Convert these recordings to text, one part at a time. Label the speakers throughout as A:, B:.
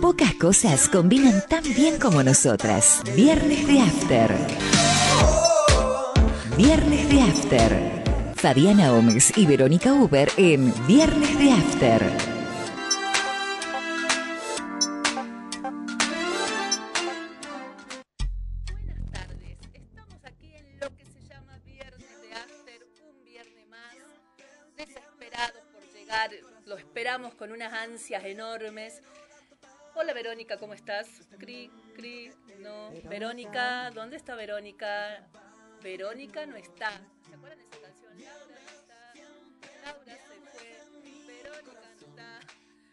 A: Pocas cosas combinan tan bien como nosotras. Viernes de After. Viernes de After. Fabiana Omes y Verónica Uber en Viernes de After.
B: Buenas tardes, estamos aquí en lo que se llama Viernes de After, un viernes más, desesperados por llegar, lo esperamos con unas ansias enormes. Hola Verónica, ¿cómo estás? Cri, cri, no.
C: Verónica.
B: ¿dónde está Verónica? Verónica no está. ¿Se acuerdan de esa canción? Laura está, Laura se fue, Verónica no está,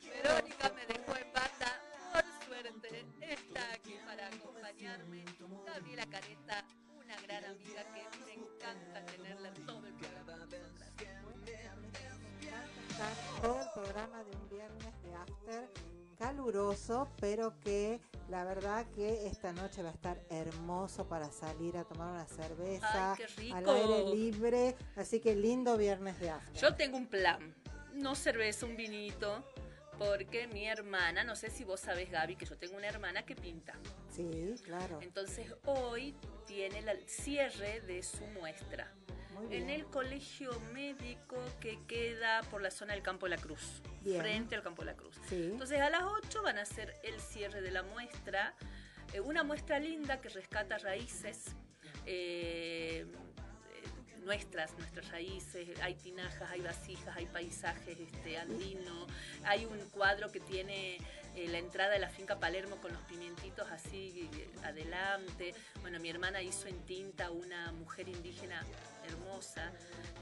B: Verónica me dejó en banda, por suerte está aquí para acompañarme Gabriela Careta, una gran amiga que me encanta tenerla en todo el programa.
C: Está todo el programa de un viernes de after caluroso, pero que la verdad que esta noche va a estar hermoso para salir a tomar una cerveza
B: Ay, qué rico.
C: al aire libre, así que lindo viernes de after.
B: Yo tengo un plan, no cerveza, un vinito, porque mi hermana, no sé si vos sabés Gaby, que yo tengo una hermana que pinta.
C: Sí, claro.
B: Entonces hoy tiene el cierre de su muestra. En el colegio médico que queda por la zona del Campo de la Cruz,
C: Bien.
B: frente al Campo de la Cruz.
C: Sí.
B: Entonces a las 8 van a hacer el cierre de la muestra, eh, una muestra linda que rescata raíces. eh, eh, nuestras, nuestras raíces, hay tinajas, hay vasijas, hay paisajes este, andino, hay un cuadro que tiene eh, la entrada de la finca Palermo con los pimientitos así eh, adelante. Bueno, mi hermana hizo en tinta una mujer indígena hermosa,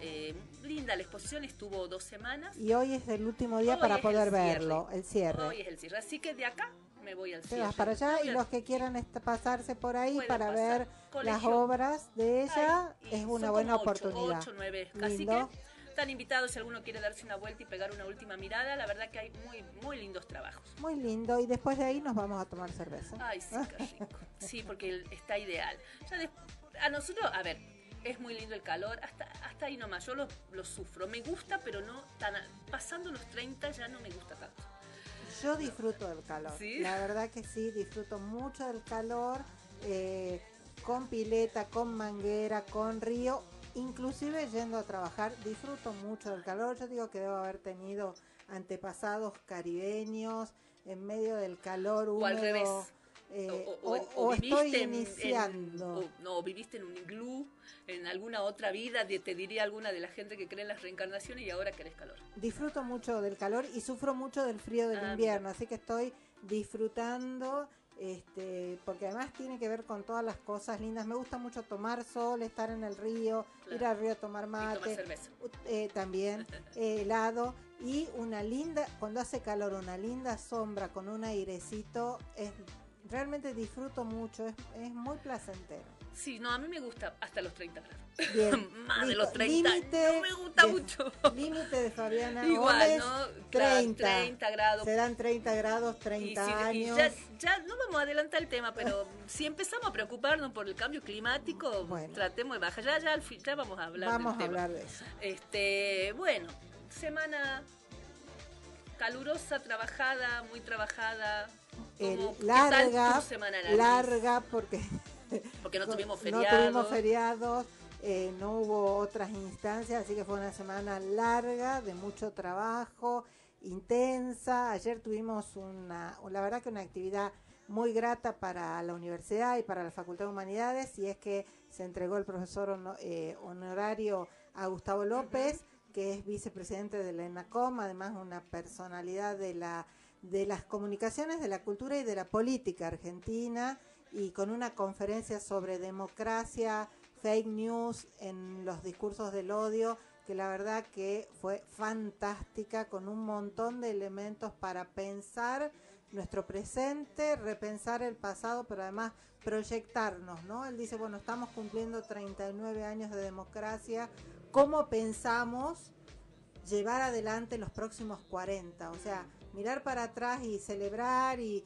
B: eh, linda, la exposición estuvo dos semanas.
C: Y hoy es el último día
B: Hoy
C: para poder
B: el
C: verlo, el cierre.
B: Hoy es el cierre, así que de acá me voy al
C: Te
B: cierre.
C: vas para allá y los que quieran pasarse por ahí
B: Pueden
C: para
B: pasar.
C: ver las
B: Colegio.
C: obras de ella
B: Ay,
C: es una buena
B: ocho,
C: oportunidad.
B: ocho, nueve, así que están invitados si alguno quiere darse una vuelta y pegar una última mirada. La verdad que hay muy, muy lindos trabajos.
C: Muy lindo. Y después de ahí nos vamos a tomar cerveza.
B: Ay, sí, qué rico. Sí, porque está ideal. Ya des- a nosotros, a ver, es muy lindo el calor, hasta, hasta ahí nomás, yo lo, lo sufro. Me gusta, pero no tan... Pasando los 30 ya no me gusta tanto.
C: Yo disfruto del calor.
B: ¿Sí?
C: La verdad que sí, disfruto mucho del calor. eh, con pileta, con manguera, con río. Inclusive yendo a trabajar, disfruto mucho del calor. Yo digo que debo haber tenido antepasados caribeños en medio del calor
B: O al
C: húmedo,
B: revés.
C: Eh,
B: o, o-
C: o-
B: viviste
C: estoy
B: en, en-
C: iniciando.
B: o- no, viviste en un iglú, en alguna otra vida, te diría alguna de la gente que cree en las reencarnaciones y ahora querés calor.
C: disfruto mucho del calor y sufro mucho del frío del
B: Ah,
C: invierno, así que estoy disfrutando, este, porque además tiene que ver con todas las cosas lindas. Me gusta mucho tomar sol, estar en el río,
B: Claro.
C: ir al río a tomar
B: Y
C: mate, u- eh, también eh, helado y una linda, cuando hace calor, una linda sombra con un airecito, es realmente disfruto mucho, es, es muy placentero.
B: Sí, no, a mí me gusta hasta los 30 grados.
C: Bien,
B: Más de los 30
C: Límite
B: no me gusta
C: de-
B: mucho.
C: Límite de Fabiana
B: Igual, ¿no? Claro,
C: 30.
B: 30 grados.
C: Serán 30 grados,
B: Y,
C: 30
B: si- y
C: años.
B: ya, ya no vamos a adelantar el tema, pero si empezamos a preocuparnos por el cambio climático,
C: Bueno.
B: tratemos de bajar. Ya, ya, al fin, ya vamos a hablar
C: Vamos a
B: tema.
C: hablar de eso.
B: Este, bueno, semana calurosa, trabajada, muy trabajada.
C: Eh,
B: ¿Cómo- qué
C: larga,
B: tal
C: larga porque
B: Porque no tuvimos
C: no
B: feriados.
C: tuvimos feriados, eh, no hubo otras instancias, así que fue una semana larga, de mucho trabajo, intensa. Ayer tuvimos una, la verdad que una actividad muy grata para la universidad y para la Facultad de Humanidades, y es que se entregó el profesor eh, honorario a Gustavo López, que es vicepresidente de la ENACOM, además una personalidad de la de las comunicaciones, de la cultura y de la política argentina, y con una conferencia sobre democracia, fake news en los discursos del odio, que la verdad que fue fantástica, con un montón de elementos para pensar nuestro presente, repensar el pasado, pero además proyectarnos, ¿no? Él dice, bueno, estamos cumpliendo 39 años de democracia, ¿cómo pensamos llevar adelante los próximos 40? O sea, mirar para atrás y celebrar y,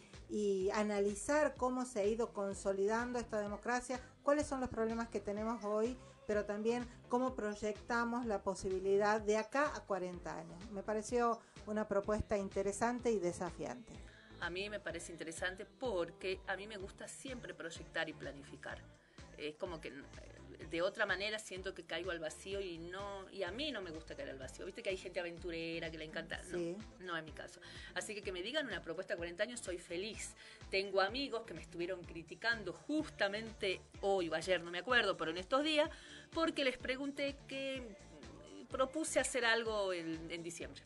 C: analizar cómo se ha ido consolidando esta democracia, cuáles son los problemas que tenemos hoy, pero también cómo proyectamos la posibilidad de acá a 40 años. Me pareció una propuesta interesante y desafiante.
B: a mí me parece interesante porque a mí me gusta siempre proyectar y planificar. Es como que de otra manera siento que caigo al vacío y no y a mí no me gusta caer al vacío. Viste que hay gente aventurera que le encanta. No, no es mi caso. Así que que me digan una propuesta de 40 años, soy feliz. Tengo amigos que me estuvieron criticando justamente hoy o ayer, no me acuerdo, pero en estos días, porque les pregunté que propuse hacer algo en diciembre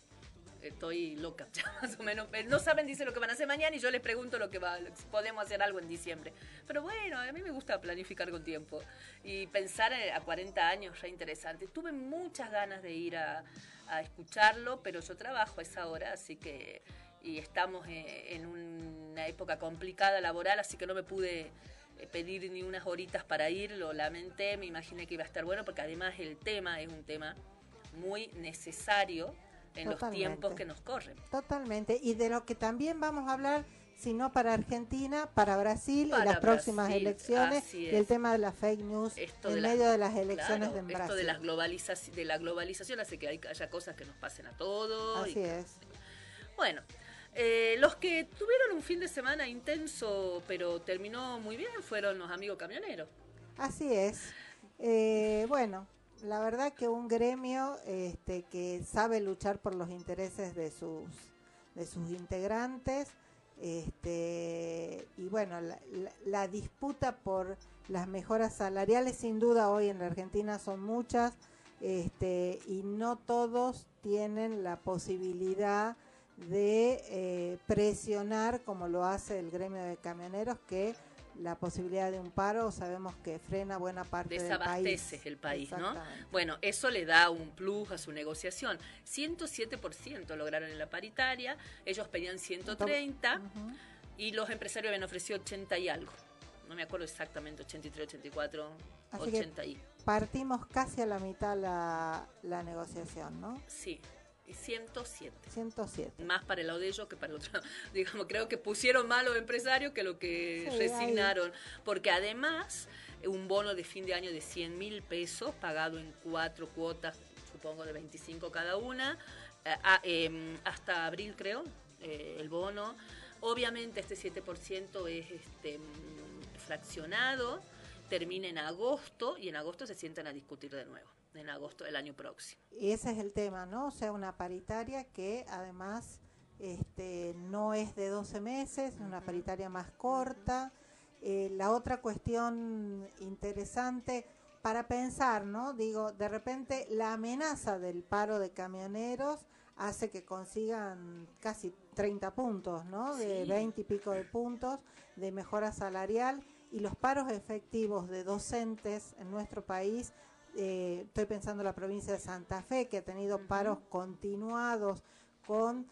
B: estoy loca, más o menos. No saben, dice lo que van a hacer mañana y yo les pregunto lo que va, podemos hacer algo en diciembre. Pero bueno, a mí me gusta planificar con tiempo y pensar eh, a 40 años ya interesante. Tuve muchas ganas de ir a, escucharlo, pero yo trabajo a esa hora, así que y estamos eh, en una época complicada laboral, así que no me pude eh, pedir ni unas horitas para ir, lo lamenté, me imaginé que iba a estar bueno, porque además el tema es un tema muy necesario en los tiempos que nos corren.
C: Totalmente. Y de lo que también vamos a hablar, si no para Argentina, para Brasil, en las próximas elecciones, y el tema de la fake news en medio de las elecciones de Brasil.
B: Esto de, las globalización, de la globalización hace que haya cosas que nos pasen a todos.
C: Así es.
B: Bueno. Eh, los que tuvieron un fin de semana intenso, pero terminó muy bien, fueron los amigos camioneros.
C: Así es. Eh, bueno, la verdad que un gremio este, que sabe luchar por los intereses de sus, de sus integrantes, este, y bueno, la, disputa por las mejoras salariales sin duda hoy en la Argentina son muchas, este, y no todos tienen la posibilidad de eh, presionar como lo hace el gremio de camioneros que la posibilidad de un paro, sabemos que frena buena parte del país.
B: Desabastece el país, ¿no? Bueno, eso le da un plus a su negociación. 107% lograron en la paritaria, ellos pedían 130 y los empresarios habían ofrecido 80 y algo. No me acuerdo exactamente, 83, 84, 80 y.
C: Partimos casi a la mitad la, la negociación, ¿no?
B: Sí. 107.
C: 107.
B: Más para el lado de ellos que para el otro. Digamos, creo que pusieron más los empresarios que lo que resignaron. Porque además, un bono de fin de año de 100 mil pesos, pagado en cuatro cuotas, supongo de 25 cada una, eh, em, hasta abril creo, eh, el bono. Obviamente este 7% es este, mm, fraccionado, termina en agosto y en agosto se sientan a discutir de nuevo en agosto del año próximo.
C: Y ese es el tema, ¿no? O sea, una paritaria que además este, no es de 12 meses, es una paritaria más corta. Eh, la otra cuestión interesante para pensar, ¿no? Digo, de repente la amenaza del paro de camioneros hace que consigan casi 30 puntos, ¿no? De 20 y pico de puntos de mejora salarial y los paros efectivos de docentes en nuestro país eh, estoy pensando en la provincia de Santa Fe, que ha tenido paros continuados con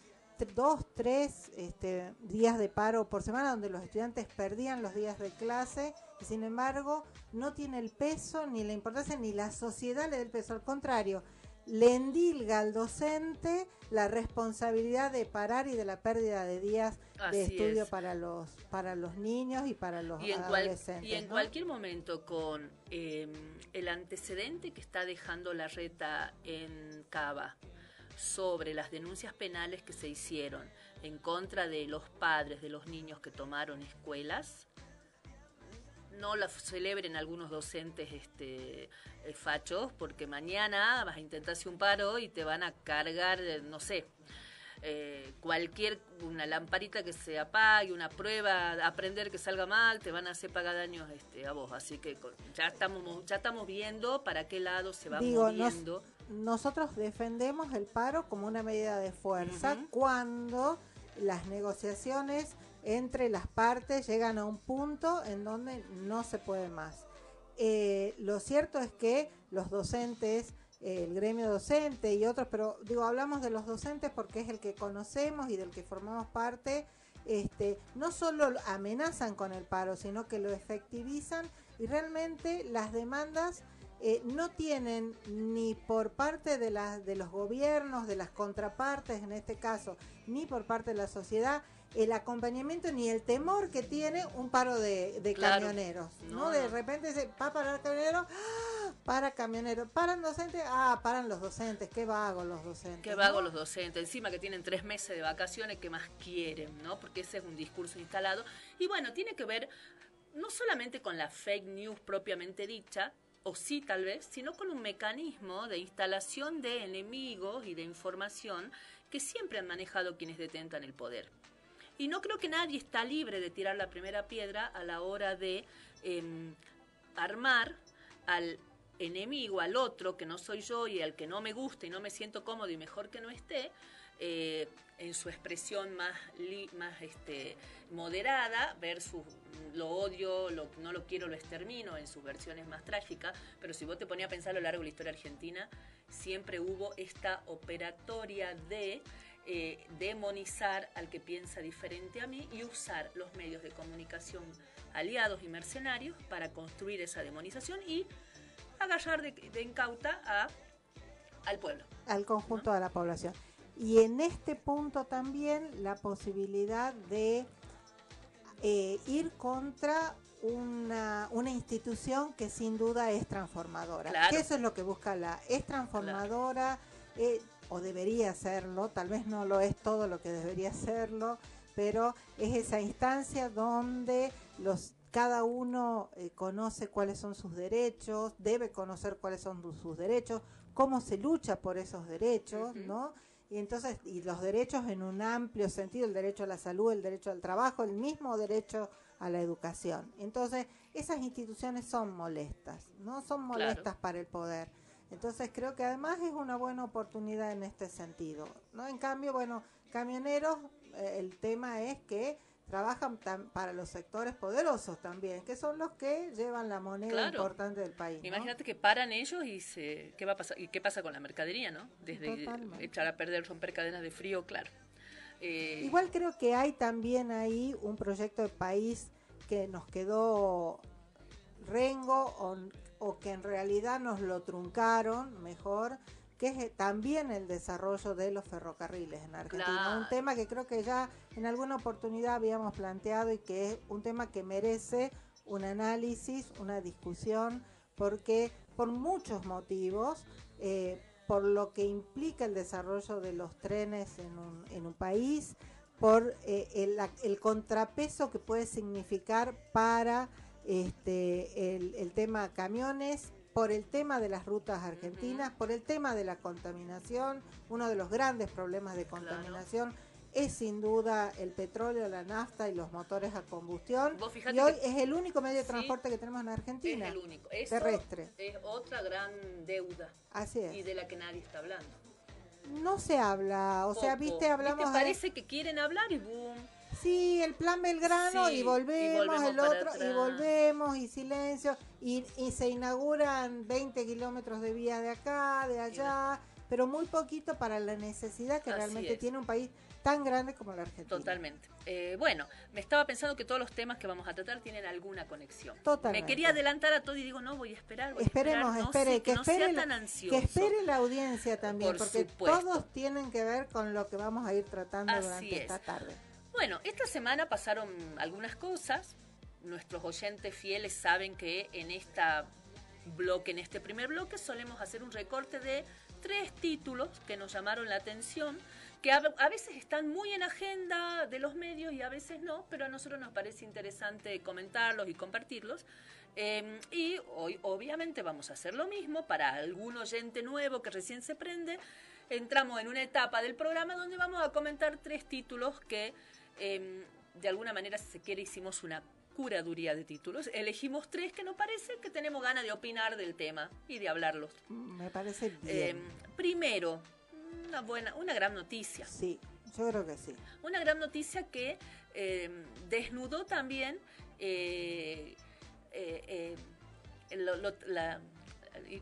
C: dos, tres este, días de paro por semana, donde los estudiantes perdían los días de clase, y sin embargo no tiene el peso, ni la importancia, ni la sociedad le da el peso, al contrario, le endilga al docente la responsabilidad de parar y de la pérdida de días de estudio para los para los niños y para los y en adolescentes.
B: y en cualquier momento con em, el antecedente que está dejando la reta en Cava sobre las denuncias penales que se hicieron en contra de los padres de los niños que tomaron escuelas, no la celebren algunos docentes este, eh, fachos, porque mañana vas a intentar hacer un paro y te van a cargar, eh, no sé, eh, cualquier, una lamparita que se apague, una prueba, aprender que salga mal, te van a hacer pagar daños este, a vos. Así que ya estamos, ya estamos viendo para qué lado se va moviendo.
C: nosotros defendemos el paro como una medida de fuerza cuando las negociaciones entre las partes llegan a un punto en donde no se puede más. Eh, lo cierto es que los docentes, eh, el gremio docente y otros, pero digo, hablamos de los docentes porque es el que conocemos y del que formamos parte, este, no solo amenazan con el paro, sino que lo efectivizan y realmente las demandas eh, no tienen ni por parte de, de los gobiernos, de las contrapartes en este caso, ni por parte de la sociedad, el acompañamiento ni el temor que tiene un paro de, camioneros, no, De repente se va a parar camionero, ¡ah! para camioneros, paran docentes, ah, paran los docentes, qué vago los docentes.
B: Qué vago los docentes, encima que tienen tres meses de vacaciones, ¿qué más quieren? ¿no? Porque ese es un discurso instalado. Y bueno, tiene que ver no solamente con la fake news propiamente dicha, o sí tal vez, sino con un mecanismo de instalación de enemigos y de información que siempre han manejado quienes detentan el poder. Y no creo que nadie está libre de tirar la primera piedra a la hora de em, armar al enemigo, al otro que no soy yo y al que no me gusta y no me siento cómodo y mejor que no esté, eh, en su expresión más, más este, moderada versus lo odio, no lo quiero, lo extermino en sus versiones más trágicas, pero si vos te ponías a pensar a lo largo de la historia argentina, siempre hubo esta operatoria de eh, demonizar al que piensa diferente a mí y usar los medios de comunicación aliados y mercenarios para construir esa demonización y agarrar de, de incauta a, al pueblo.
C: Al conjunto de la población. Y en este punto también la posibilidad de eh, ir contra una, una, institución que sin duda es transformadora. eso es lo que busca la... Es transformadora, eh, o debería serlo, tal vez no lo es todo lo que debería serlo, pero es esa instancia donde los cada uno eh, conoce cuáles son sus derechos, debe conocer cuáles son sus derechos, cómo se lucha por esos derechos, ¿no? Y entonces, y los derechos en un amplio sentido, el derecho a la salud, el derecho al trabajo, el mismo derecho a la educación. Entonces, esas instituciones son molestas, ¿no? Son molestas para el poder. Entonces, creo que además es una buena oportunidad en este sentido, ¿no? En cambio, bueno, camioneros, eh, el tema es que trabajan para los sectores poderosos también, que son los que llevan la moneda importante del país.
B: Imagínate que paran ellos y se, ¿qué va a pasar? ¿Y qué pasa con la mercadería, no? Desde echar a perder, romper cadenas de frío, claro.
C: Eh, Igual creo que hay también ahí un proyecto de país que nos quedó rengo o, o que en realidad nos lo truncaron mejor que es eh, también el desarrollo de los ferrocarriles en Argentina. Un tema que creo que ya en alguna oportunidad habíamos planteado y que es un tema que merece un análisis, una discusión, porque por muchos motivos, eh, por lo que implica el desarrollo de los trenes en un, en un país, por eh, el, el, contrapeso que puede significar para este, el, el tema camiones por el tema de las rutas argentinas, por el tema de la contaminación, uno de los grandes problemas de contaminación. Es sin duda el petróleo, la nafta y los motores a combustión. Y hoy es el único medio de transporte que tenemos en Argentina.
B: Es el único.
C: terrestre.
B: Es otra gran deuda.
C: Así es.
B: Y de la que nadie está hablando.
C: No se habla. O sea, viste, hablamos. ¿Viste?
B: Parece que quieren hablar y boom
C: sí, el plan Belgrano y, volvemos, el otro y volvemos y silencio y, se inauguran 20 kilómetros de vía de acá, de allá, pero muy poquito para la necesidad que realmente tiene un país tan grande como la Argentina.
B: Totalmente. Eh, bueno, me estaba pensando que todos los temas que vamos a tratar tienen alguna conexión.
C: Totalmente.
B: Me quería adelantar a todo y digo, no, voy a esperar.
C: Esperemos, espere, que, espere,
B: tan
C: ansioso. que espere la audiencia también, porque todos tienen que ver con lo que vamos a ir tratando durante esta tarde.
B: Bueno, esta semana pasaron algunas cosas. Nuestros oyentes fieles saben que en esta bloque, en este primer bloque, solemos hacer un recorte de tres títulos que nos llamaron la atención, que a, veces están muy en agenda de los medios y a veces no, pero a nosotros nos parece interesante comentarlos y compartirlos. Em, y hoy obviamente vamos a hacer lo mismo para algún oyente nuevo que recién se prende. Entramos en una etapa del programa donde vamos a comentar tres títulos que Em, de alguna manera, si se quiere, hicimos una curaduría de títulos. Elegimos tres que nos parece que tenemos ganas de opinar del tema y de hablarlos.
C: Me parece bien. Em,
B: primero, una buena, una gran noticia.
C: Sí, yo creo que sí.
B: Una gran noticia que em, desnudó también eh, eh, la,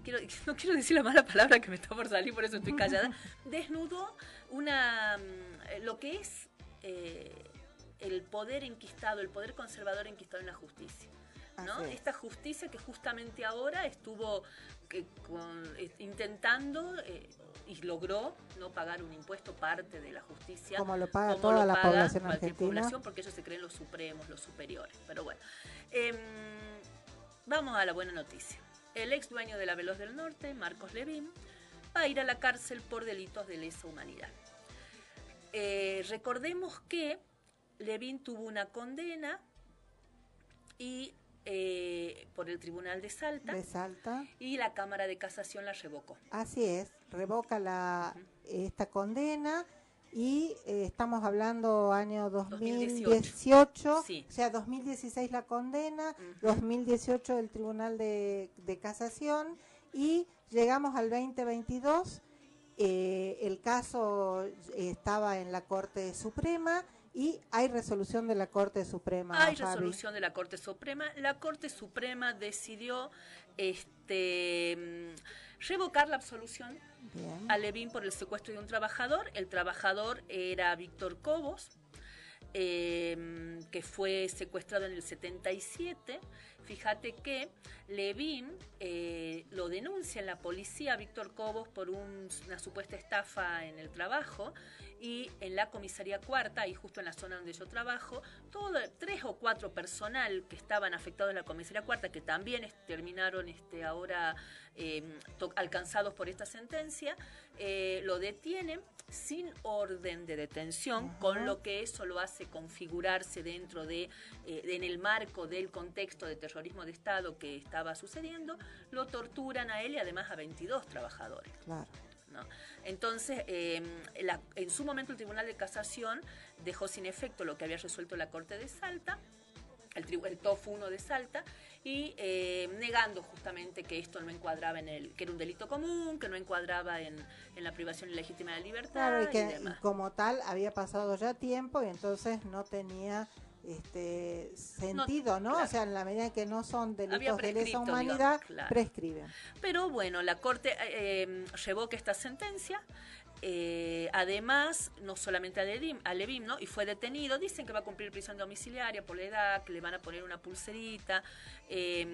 B: quiero, no quiero decir la mala palabra que me está por salir, por eso estoy callada. Desnudó una mm, lo que es eh, el poder enquistado, el poder conservador enquistado en la justicia. ¿no? Esta justicia que justamente ahora estuvo eh, intentando eh, y logró no pagar un impuesto parte de la justicia.
C: Como lo paga toda la población argentina.
B: porque ellos se creen los supremos, los superiores. Pero bueno, em, vamos a la buena noticia. el ex dueño de la Veloz del Norte, Marcos Levín, va a ir a la cárcel por delitos de lesa humanidad. Eh, recordemos que Levín tuvo una condena y eh, por el Tribunal de Salta,
C: de Salta.
B: Y la Cámara de Casación la revocó.
C: Así es, revoca la, esta condena y eh, estamos hablando año 2018, o sea, 2016 la condena, 2018 el Tribunal de, Casación y llegamos al 2022, eh, el caso estaba en la Corte Suprema y hay resolución de la Corte Suprema.
B: Hay resolución de la Corte Suprema. La Corte Suprema decidió este revocar la absolución a Levin por el secuestro de un trabajador. El trabajador era Víctor Cobos, em, que fue secuestrado en el 77. Fíjate que Levin eh, lo denuncia en la policía, Víctor Cobos, por una supuesta estafa en el trabajo y en la comisaría cuarta, y justo en la zona donde yo trabajo, todo, tres o cuatro personal que estaban afectados en la comisaría cuarta, que también terminaron este, ahora eh, alcanzados por esta sentencia, eh, lo detienen sin orden de detención, con lo que eso lo hace configurarse dentro de, eh, en el marco del contexto de terrorismo de Estado que estaba sucediendo, lo torturan a él y además a 22 trabajadores. Claro. Entonces, em, en su momento el Tribunal de Casación dejó sin efecto lo que había resuelto la Corte de Salta, el, el TOF 1 de Salta, y em, negando justamente que esto no encuadraba en el, que era un delito común, que no encuadraba en, la privación ilegítima de libertad.
C: Claro, y que como tal había pasado ya tiempo y entonces no tenía este sentido, ¿no? O sea, en la medida en que no son delitos de lesa humanidad, prescriben.
B: Pero bueno, la Corte eh, em, revoca esta sentencia eh, además, no solamente a Levim, a Levim, ¿no? Y fue detenido, dicen que va a cumplir prisión domiciliaria por la edad, que le van a poner una pulserita. Eh,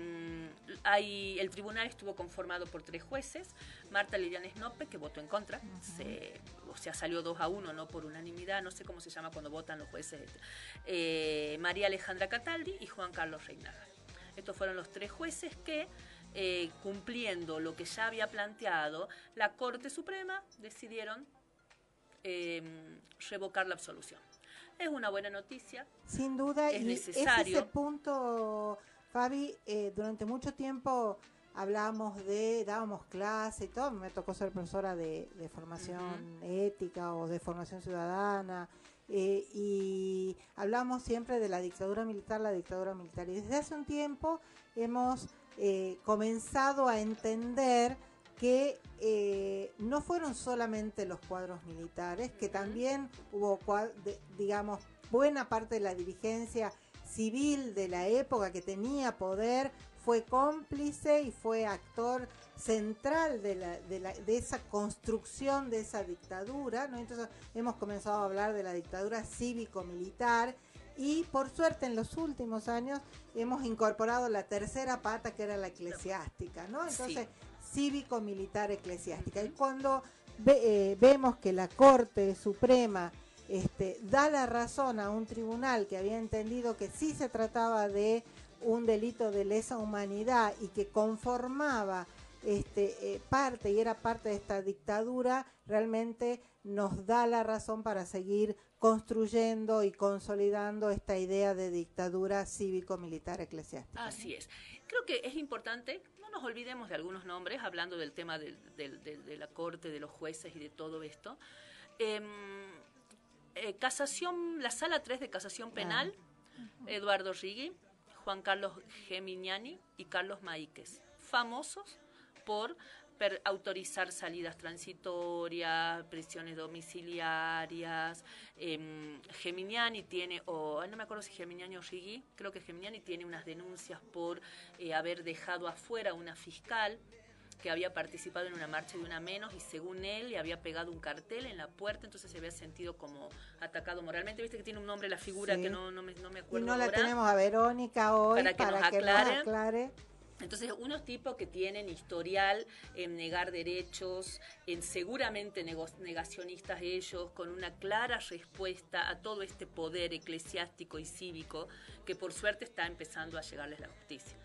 B: hay, el tribunal estuvo conformado por tres jueces, Marta Liliana Snope, que votó en contra, o sea, salió 2 a 1, no por unanimidad, no sé cómo se llama cuando votan los jueces, eh, María Alejandra Cataldi y Juan Carlos Reinaga. Estos fueron los tres jueces que eh, cumpliendo lo que ya había planteado, la Corte Suprema decidieron em, revocar la absolución. Es una buena noticia.
C: Sin duda,
B: es necesario.
C: ese punto, Fabi, eh, durante mucho tiempo hablábamos de, dábamos clase y todo, me tocó ser profesora de, formación ética o de formación ciudadana, eh, y hablamos siempre de la dictadura militar, la dictadura militar. Y desde hace un tiempo hemos eh, comenzado a entender que eh, no fueron solamente los cuadros militares, que también hubo, digamos, buena parte de la dirigencia civil de la época que tenía poder, fue cómplice y fue actor central de, la, de, la, de esa construcción de esa dictadura. ¿no? Entonces hemos comenzado a hablar de la dictadura cívico-militar y por suerte en los últimos años hemos incorporado la tercera pata que era la eclesiástica, ¿no? Entonces, cívico-militar eclesiástica. Y cuando eh, vemos que la Corte Suprema este, da la razón a un tribunal que había entendido que sí se trataba de un delito de lesa humanidad y que conformaba este, eh, parte y era parte de esta dictadura, realmente nos da la razón para seguir construyendo y consolidando esta idea de dictadura cívico-militar eclesiástica.
B: Así es. Creo que es importante, no nos olvidemos de algunos nombres, hablando del tema de, la corte, de los jueces y de todo esto. Em, eh, casación, la sala 3 de casación penal, Eduardo Rigui, Juan Carlos Geminiani y Carlos Maíquez, famosos por autorizar salidas transitorias, prisiones domiciliarias. Eh, Geminiani tiene, o no me acuerdo si Geminiani o Rigui, creo que Geminiani tiene unas denuncias por eh, haber dejado afuera a una fiscal que había participado en una marcha de una menos y según él le había pegado un cartel en la puerta, entonces se había sentido como atacado moralmente. Viste que tiene un nombre la figura que no, no, me, no me acuerdo.
C: Y no la tenemos a Verónica hoy para que, nos, aclare.
B: Entonces, unos tipos que tienen historial en negar derechos, en seguramente negacionistas ellos, con una clara respuesta a todo este poder eclesiástico y cívico que por suerte está empezando a llegarles la justicia.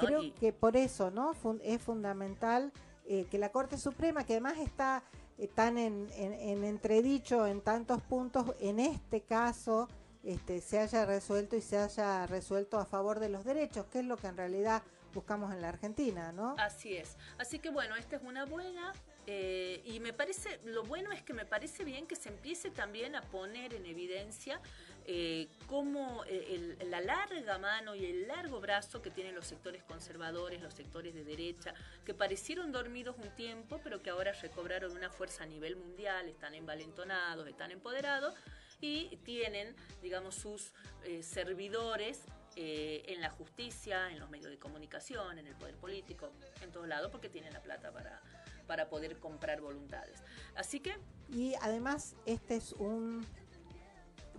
C: creo que por eso, ¿no? es fundamental eh, que la Corte Suprema, que además está eh, tan en, en, entredicho en tantos puntos, en este caso este, se haya resuelto y se haya resuelto a favor de los derechos, que es lo que en realidad buscamos en la Argentina, ¿no?
B: Así es. Así que bueno, esta es una buena eh, y me parece, lo bueno es que me parece bien que se empiece también a poner en evidencia eh, cómo eh, la larga mano y el largo brazo que tienen los sectores conservadores, los sectores de derecha, que parecieron dormidos un tiempo, pero que ahora recobraron una fuerza a nivel mundial, están envalentonados, están empoderados y tienen, digamos, sus eh, servidores eh, en la justicia, en los medios de comunicación, en el poder político, en todos lados, porque tienen la plata para, para poder comprar voluntades. Así que...
C: Y además, este es un...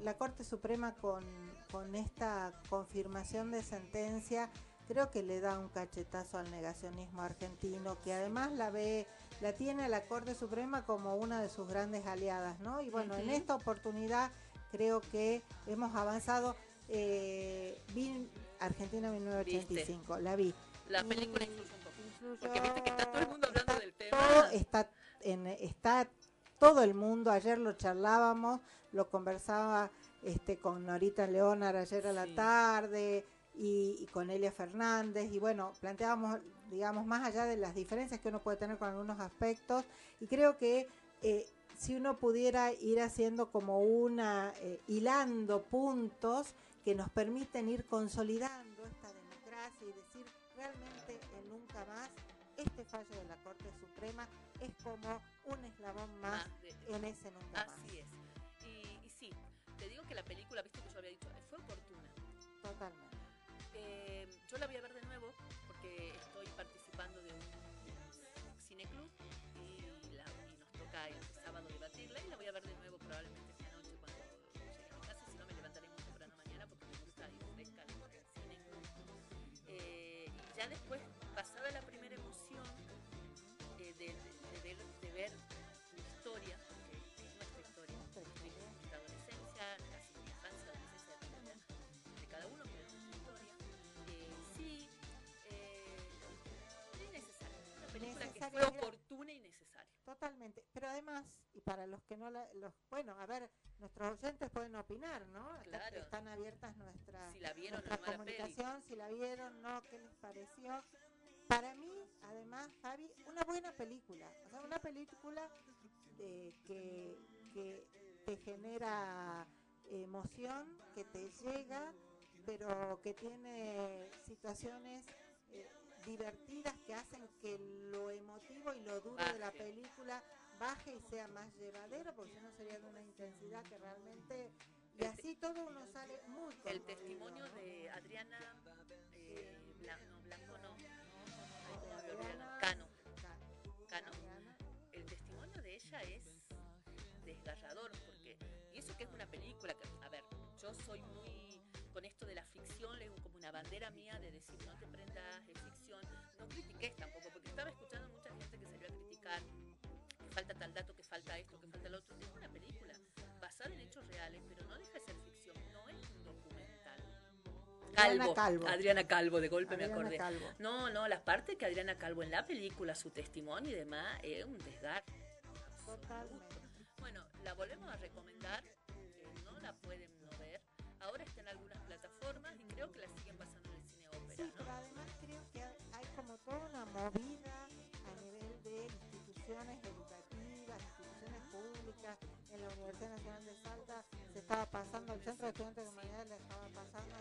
C: La Corte Suprema con, con esta confirmación de sentencia creo que le da un cachetazo al negacionismo argentino, que además la ve, la tiene la Corte Suprema como una de sus grandes aliadas, ¿no? Y bueno, en esta oportunidad creo que hemos avanzado. Eh, vi Argentina 1985, la vi.
B: La película incluso Porque viste que está todo el mundo hablando del tema. está,
C: en, está todo el mundo, ayer lo charlábamos, lo conversaba este con Norita Leonar ayer a la tarde, y, con Elia Fernández y bueno, planteábamos, digamos, más allá de las diferencias que uno puede tener con algunos aspectos y creo que eh, si uno pudiera ir haciendo como una, eh, hilando puntos que nos permiten ir consolidando esta democracia y decir realmente en nunca más este fallo de la Corte Suprema es como un eslabón más en ese nunca
B: más. Así es. Y, y sí, te digo que la película, viste que yo había dicho, fue oportuna.
C: Totalmente.
B: Eh, yo la voy a ver de nuevo porque participando de un cineclub y, la, y nos toca
C: para los que no la, los, bueno, a ver, nuestros oyentes pueden opinar, ¿no?
B: Claro.
C: Están abiertas nuestras
B: si la vieron,
C: nuestra comunicación, si la vieron, no, qué les pareció. Para mí, además, Javi, una buena película, o sea, una película que, que te genera emoción, que te llega, pero que tiene situaciones eh, divertidas que hacen que lo emotivo y lo duro de la película baje y sea más llevadero, porque si no sería de una intensidad que realmente... Y así todo uno sale muy
B: El testimonio de Adriana eh, Blanco, Blanco no, Cano. Cano. El testimonio de ella es desgarrador, porque, y eso que es una película que, a ver, yo soy muy con esto de la ficción, es como una bandera mía de decir no te prendas, es ficción. No critiques tampoco, porque estaba escuchando mucha gente que salió a criticar falta tal dato, que falta esto, que falta lo otro. Es una película basada en hechos reales, pero no deja de ser ficción, no es un documental.
C: Calvo, Calvo.
B: Adriana Calvo, de golpe me acordé. No, no, la parte que Adriana Calvo en la película, su testimonio y demás, es un desgarro.
C: Totalmente.
B: Bueno, la volvemos a recomendar, no la pueden no ver. Ahora está en algunas plataformas y creo que la siguen pasando en el cine ópera.
C: Sí, pero además creo que hay como toda una movida a nivel de instituciones educativas, públicas. En la Universidad Nacional de Salta se estaba pasando, el Centro de Estudiantes de Humanidades le estaba pasando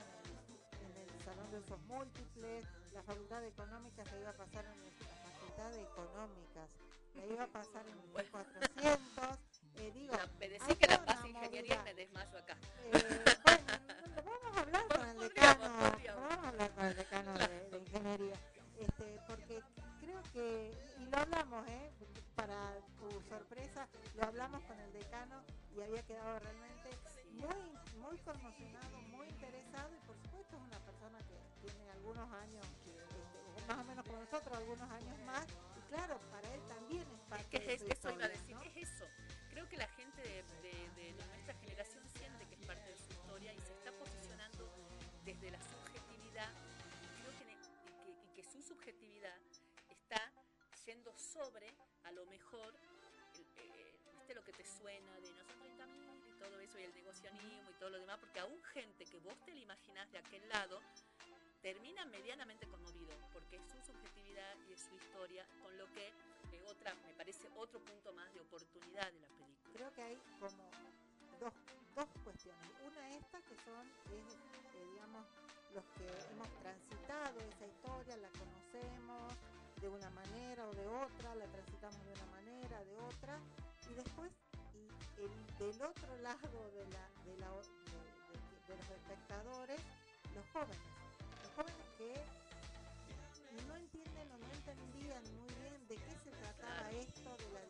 C: en el, Salón de Usos Múltiples, la Facultad de Económicas se iba a pasar en la Facultad de Económicas, la iba a pasar en el 400. Eh, digo,
B: me decís que la paz ingeniería y me desmayo acá.
C: Eh, vamos a hablar con el decano, vamos a hablar con el decano de, ingeniería, este, porque creo que, y lo hablamos, ¿eh? Para tu sorpresa, lo hablamos con el decano y había quedado realmente muy, muy conmocionado, muy interesado y por supuesto es una persona que tiene algunos años, este, más o menos como nosotros, algunos años más, y claro, para él también es parte
B: es que
C: de
B: eso iba a decir, es eso. Creo que la gente de, de nuestra generación siente que es parte de su y se está posicionando desde la subjetividad. Está yendo sobre, a lo mejor, eh, ¿viste lo que te suena de no son 30 mil y todo eso, y el negocianismo y todo lo demás? Porque aún gente que vos te la imaginás de aquel lado, termina medianamente conmovido, porque es su subjetividad y es su historia, con lo que eh, otra, me parece otro punto más de oportunidad de la película.
C: Creo que hay como dos, dos cuestiones. Una esta que son, eh, digamos, los que hemos transitado esa historia, la conocemos de una manera o de otra, la transitamos de una manera, de otra, y después el, del otro lado de, la, de, la, de los espectadores, los jóvenes. Jóvenes que no entienden o no entendían muy bien de qué se trataba esto de la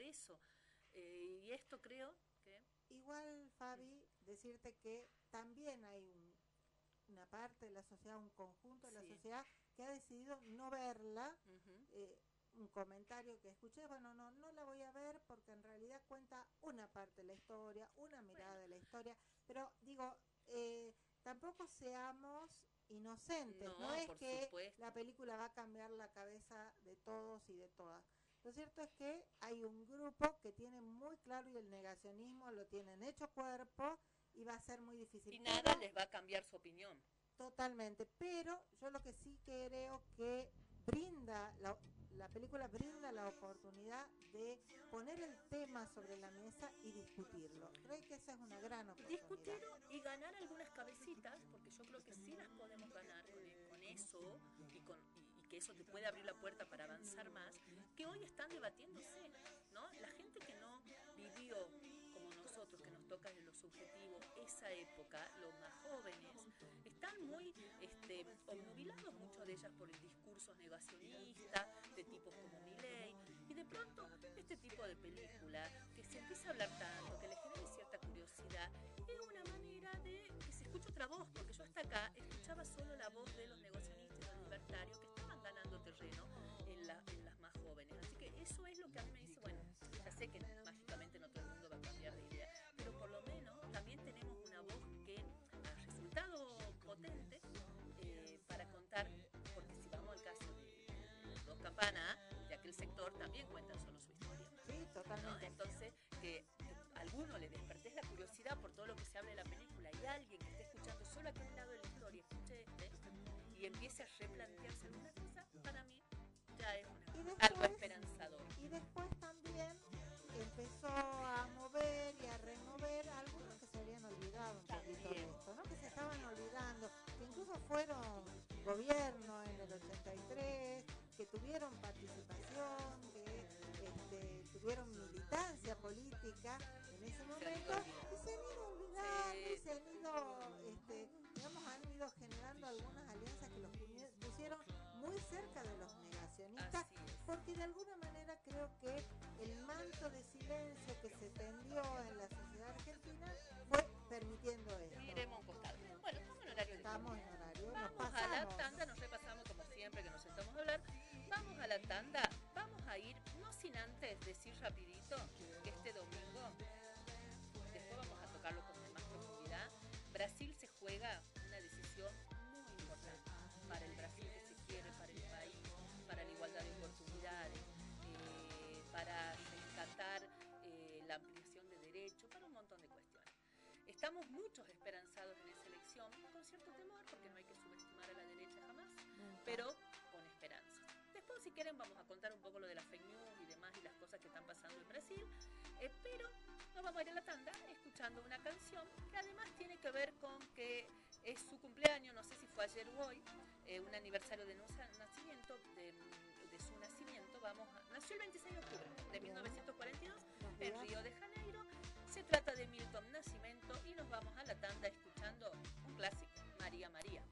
B: por eso. Eh, y esto creo que...
C: Igual, Fabi, decirte que también hay una parte de la sociedad, un conjunto de la sociedad que ha decidido no verla. Eh, un comentario que escuché, bueno, no, no la voy a ver porque en realidad cuenta una parte de la historia, una mirada de la historia, pero digo, eh, tampoco seamos inocentes. No, es que la película va a cambiar la cabeza de todos y de todas. Lo cierto es que hay un grupo que tiene muy claro y el negacionismo lo tienen hecho cuerpo y va a ser muy difícil.
B: Y nada les va a cambiar su opinión.
C: Totalmente, pero yo lo que sí creo que brinda la, la película brinda la oportunidad de poner el tema sobre la mesa y discutirlo. Creo que esa es una gran oportunidad.
B: Discutirlo y ganar algunas cabecitas, porque yo creo que sí las podemos ganar con, eso y, con, que eso te puede abrir la puerta para avanzar más, que hoy están debatiéndose, ¿no? La gente que no vivió como nosotros, que nos toca en lo subjetivo, esa época, los más jóvenes, están muy este, obnubilados, muchos de ellas, por el discurso negacionista de tipos como Milley, y de pronto este tipo de película, que se empieza a hablar tanto, que le genera cierta curiosidad, es una manera de que se escuche otra voz, porque yo hasta acá escuchaba solo la voz de los negacionistas y los libertarios ganando terreno en, en las más jóvenes. Así que eso es lo que a mí me dice, bueno, ya sé que mágicamente no todo el mundo va a cambiar de idea, pero por lo menos también tenemos una voz que ha resultado potente eh, para contar, porque si vamos al caso de Dos Campanas, de aquel sector también cuentan solo su historia.
C: Sí, totalmente.
B: Entonces, que, a alguno le despertés la curiosidad por todo lo que se habla de la película y alguien que esté escuchando solo aquel lado de la historia, escuche este y empiece a replantearse alguna cosa, para mí ya es algo esperanzador.
C: Y después también empezó a mover y a remover algunos que se habían olvidado un poquito de esto, ¿no? que se estaban olvidando, que incluso fueron gobierno en el 83, que tuvieron participación, que este, tuvieron militancia política en ese momento y se han ido olvidando y se han ido, este, digamos, han ido generando algunas alianzas muy cerca de los negacionistas, porque de alguna manera creo que el manto de silencio que se tendió en la sociedad argentina fue permitiendo esto.
B: Iremos costado. Bueno, estamos en horario.
C: Estamos en horario.
B: Vamos a la tanda, nos repasamos como siempre que nos sentamos a hablar. Vamos a la tanda, vamos a ir, no sin antes decir rapidito que este domingo, después vamos a tocarlo con más profundidad, Brasil se juega Estamos muchos esperanzados en esa elección, con cierto temor, porque no hay que subestimar a la derecha jamás, pero con esperanza. Después, si quieren, vamos a contar un poco lo de las fake news y demás y las cosas que están pasando en Brasil, eh, pero nos vamos a ir a la tanda escuchando una canción que además tiene que ver con que es su cumpleaños, no sé si fue ayer o hoy, eh, un aniversario de nacimiento, de, su nacimiento, vamos nació el 26 de octubre de 1942 en Río de Janeiro. Se trata de Milton Nascimento y nos vamos a la tanda escuchando un clásico, María María.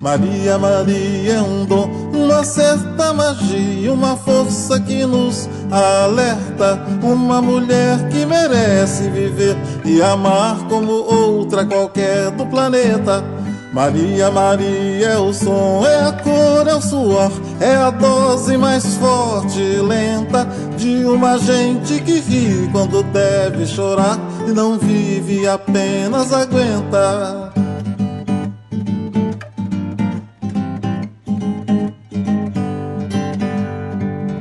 D: Maria, Maria é um dom, uma certa magia, uma força que nos alerta. Uma mulher que merece viver e amar como outra qualquer do planeta. Maria, Maria é o som, é a cor, é o suor, é a dose mais forte e lenta de uma gente que ri quando deve chorar e não vive, apenas aguenta.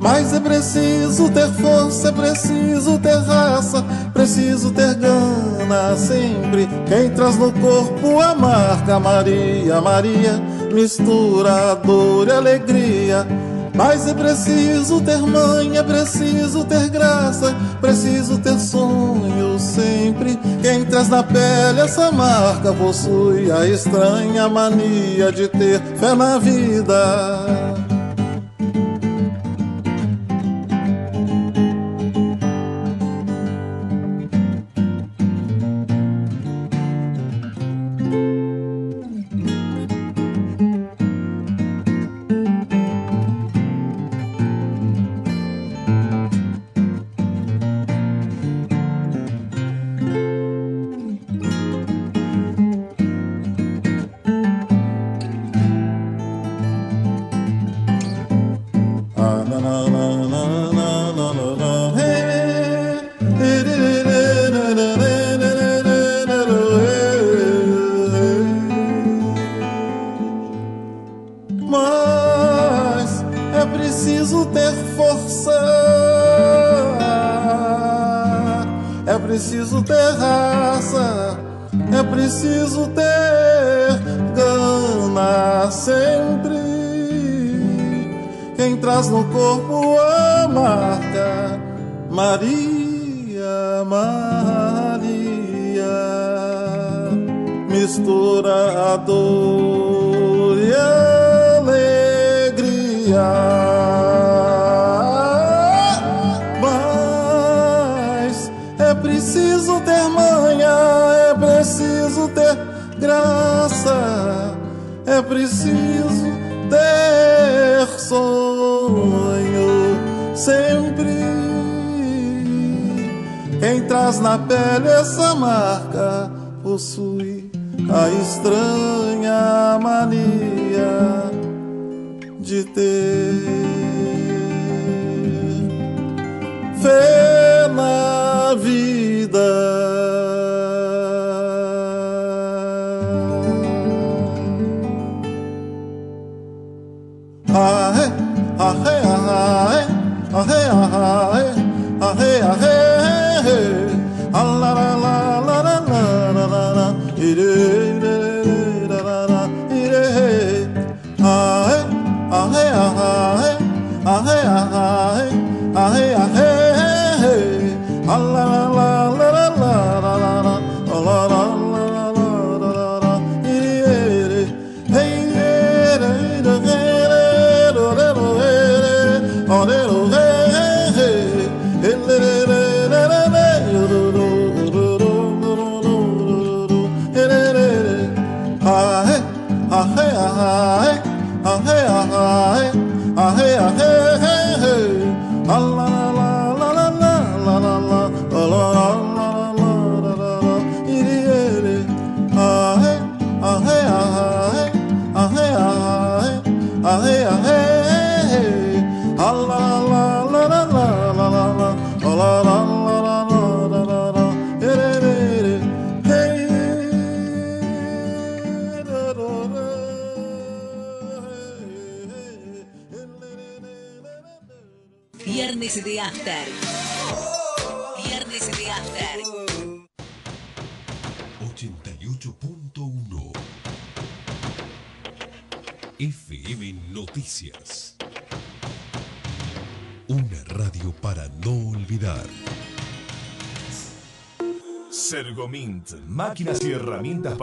D: Mas é preciso ter força, é preciso ter raça, preciso ter gana sempre. Quem traz no corpo a marca Maria, Maria, mistura dor e alegria. Mas é preciso ter mãe, é preciso ter graça, preciso ter sonho sempre. Quem traz na pele essa marca possui a estranha mania de ter fé na vida.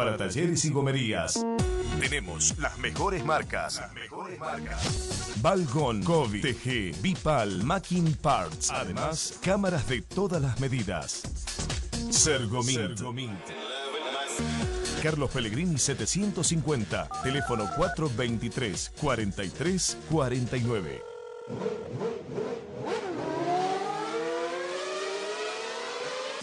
E: Para talleres y gomerías. Tenemos las mejores marcas. Las mejores marcas. Balgon, Kobe, TG, Bipal, Macking Parts. Además, cámaras de todas las medidas. Sergomint. Carlos Pellegrini 750, teléfono 423 43 49.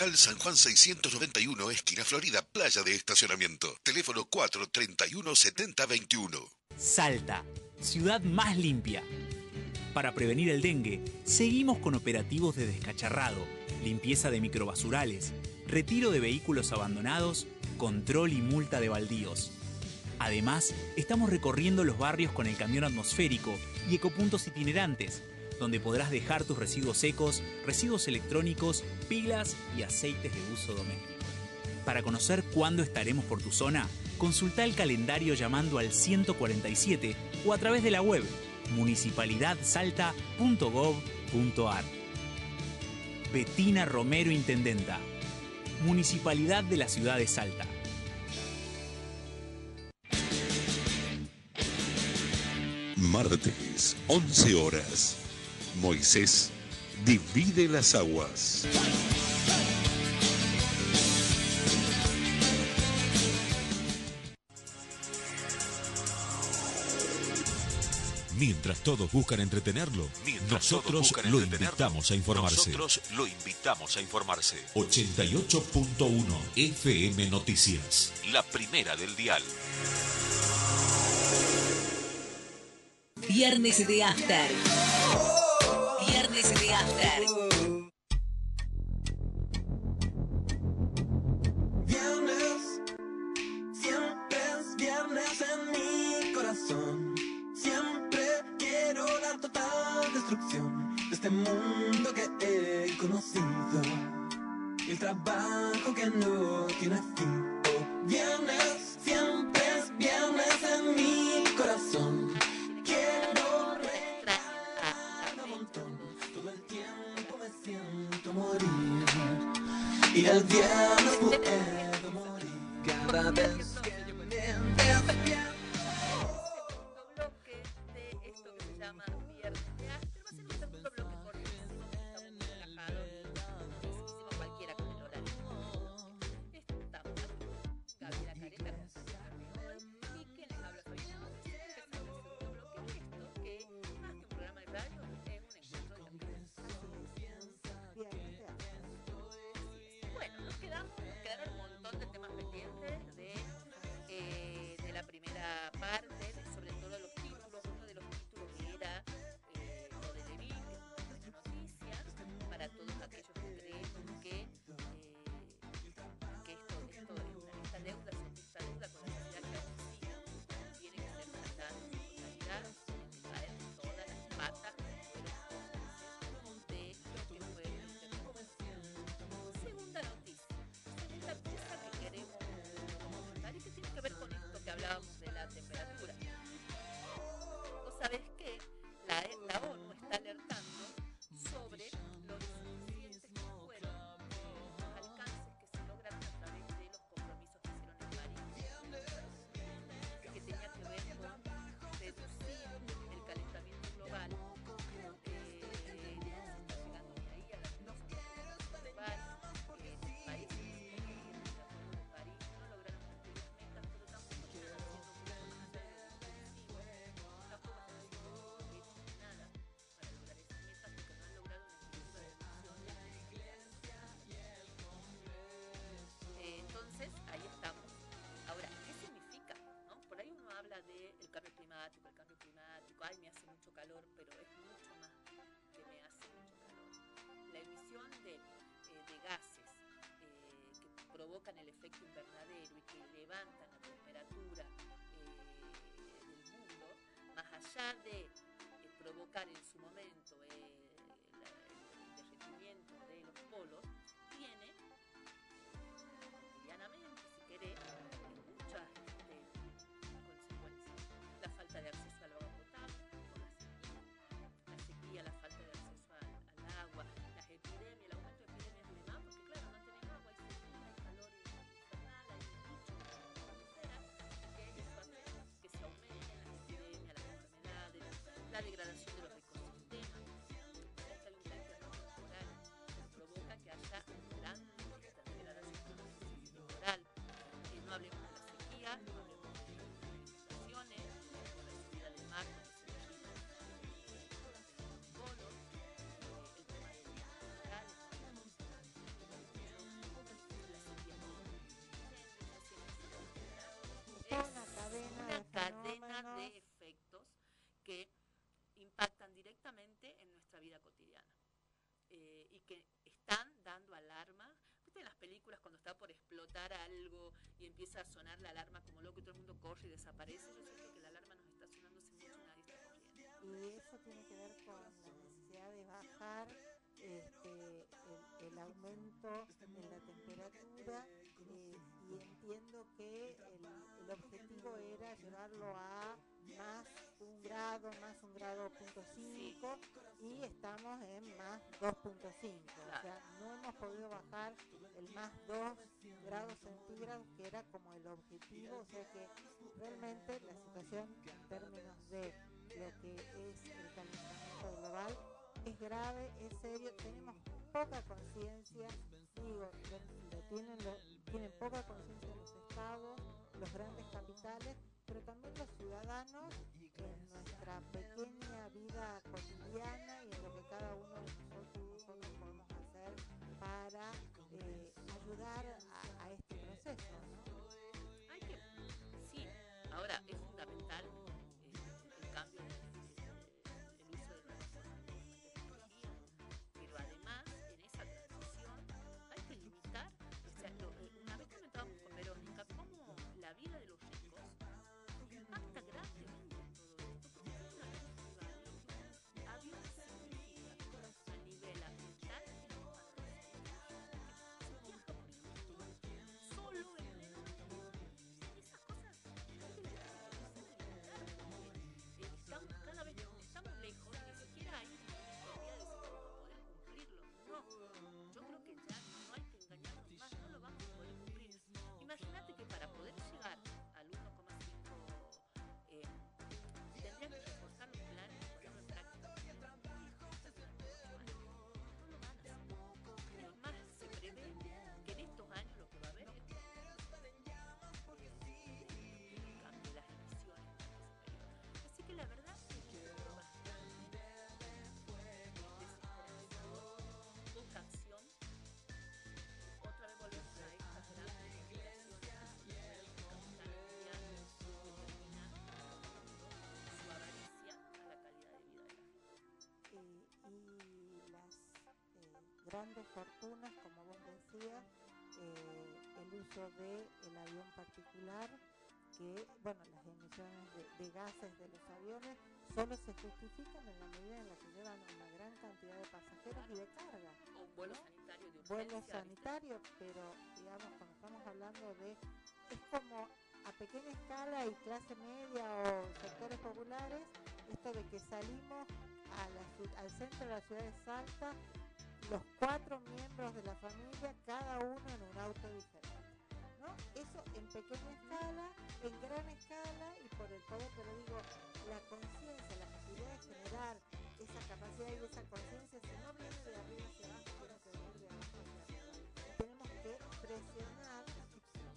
F: Local San Juan 691, esquina Florida, playa de estacionamiento. Teléfono 431 7021.
G: Salta, ciudad más limpia. Para prevenir el dengue, seguimos con operativos de descacharrado, limpieza de microbasurales, retiro de vehículos abandonados, control y multa de baldíos. Además, estamos recorriendo los barrios con el camión atmosférico y ecopuntos itinerantes, donde podrás dejar tus residuos secos, residuos electrónicos, pilas y aceites de uso doméstico. Para conocer cuándo estaremos por tu zona, consulta el calendario llamando al 147 o a través de la web municipalidadsalta.gov.ar. Betina Romero Intendenta. Municipalidad de la Ciudad de Salta.
H: Martes, 11 horas. Moisés divide las aguas.
I: Mientras todos buscan entretenerlo, nosotros lo invitamos a informarse.
J: Nosotros lo invitamos a informarse.
I: 88.1 FM Noticias.
J: La primera del dial.
K: Viernes de After. Viernes
B: siempre es viernes en mi corazón. Siempre quiero la total destrucción de este mundo que he conocido. El trabajo que no tiene fin. Oh, viernes, Y
L: eh, de gases eh, que provocan el efecto invernadero y que levantan la temperatura eh, del mundo, más allá de provocar en su
B: empieza a sonar la alarma como loco y todo el mundo corre y desaparece, yo siento que la alarma nos está sonando hace mucho nadie está corriendo.
C: Y eso tiene que ver con la necesidad de bajar este, el, el aumento en la temperatura eh, y entiendo que el, el objetivo era llevarlo a más un grado, más un grado punto cinco y estamos en más 2.5. O sea, no hemos podido bajar el más 2 grados centígrados que era como el objetivo. O sea que realmente la situación en términos de lo que es el calentamiento global es grave, es serio, tenemos poca conciencia, digo, lo, tienen, lo, tienen poca conciencia los estados, los grandes capitales, pero también los ciudadanos en nuestra pequeña vida cotidiana y en lo que cada uno de nosotros, nosotros podemos hacer para eh, ayudar a, a, este proceso. ¿no? Grandes fortunas, como vos decías, eh, el uso del el avión particular, que, bueno, las emisiones de, de, gases de los aviones solo se justifican en la medida en la que llevan una gran cantidad de pasajeros y de carga.
B: O un vuelo
C: ¿no?
B: sanitario de urgencia.
C: Vuelo sanitario, pero digamos, cuando estamos hablando de, es como a pequeña escala y clase media o sectores populares, esto de que salimos a la, al centro de la ciudad de Salta, los cuatro miembros de la familia, cada uno en un auto diferente. ¿no? Eso en pequeña escala, en gran escala y por el poder, pero digo, la conciencia, la posibilidad de generar esa capacidad y esa conciencia, si no viene de arriba hacia abajo, tiene que venir de abajo hacia arriba. Tenemos que presionar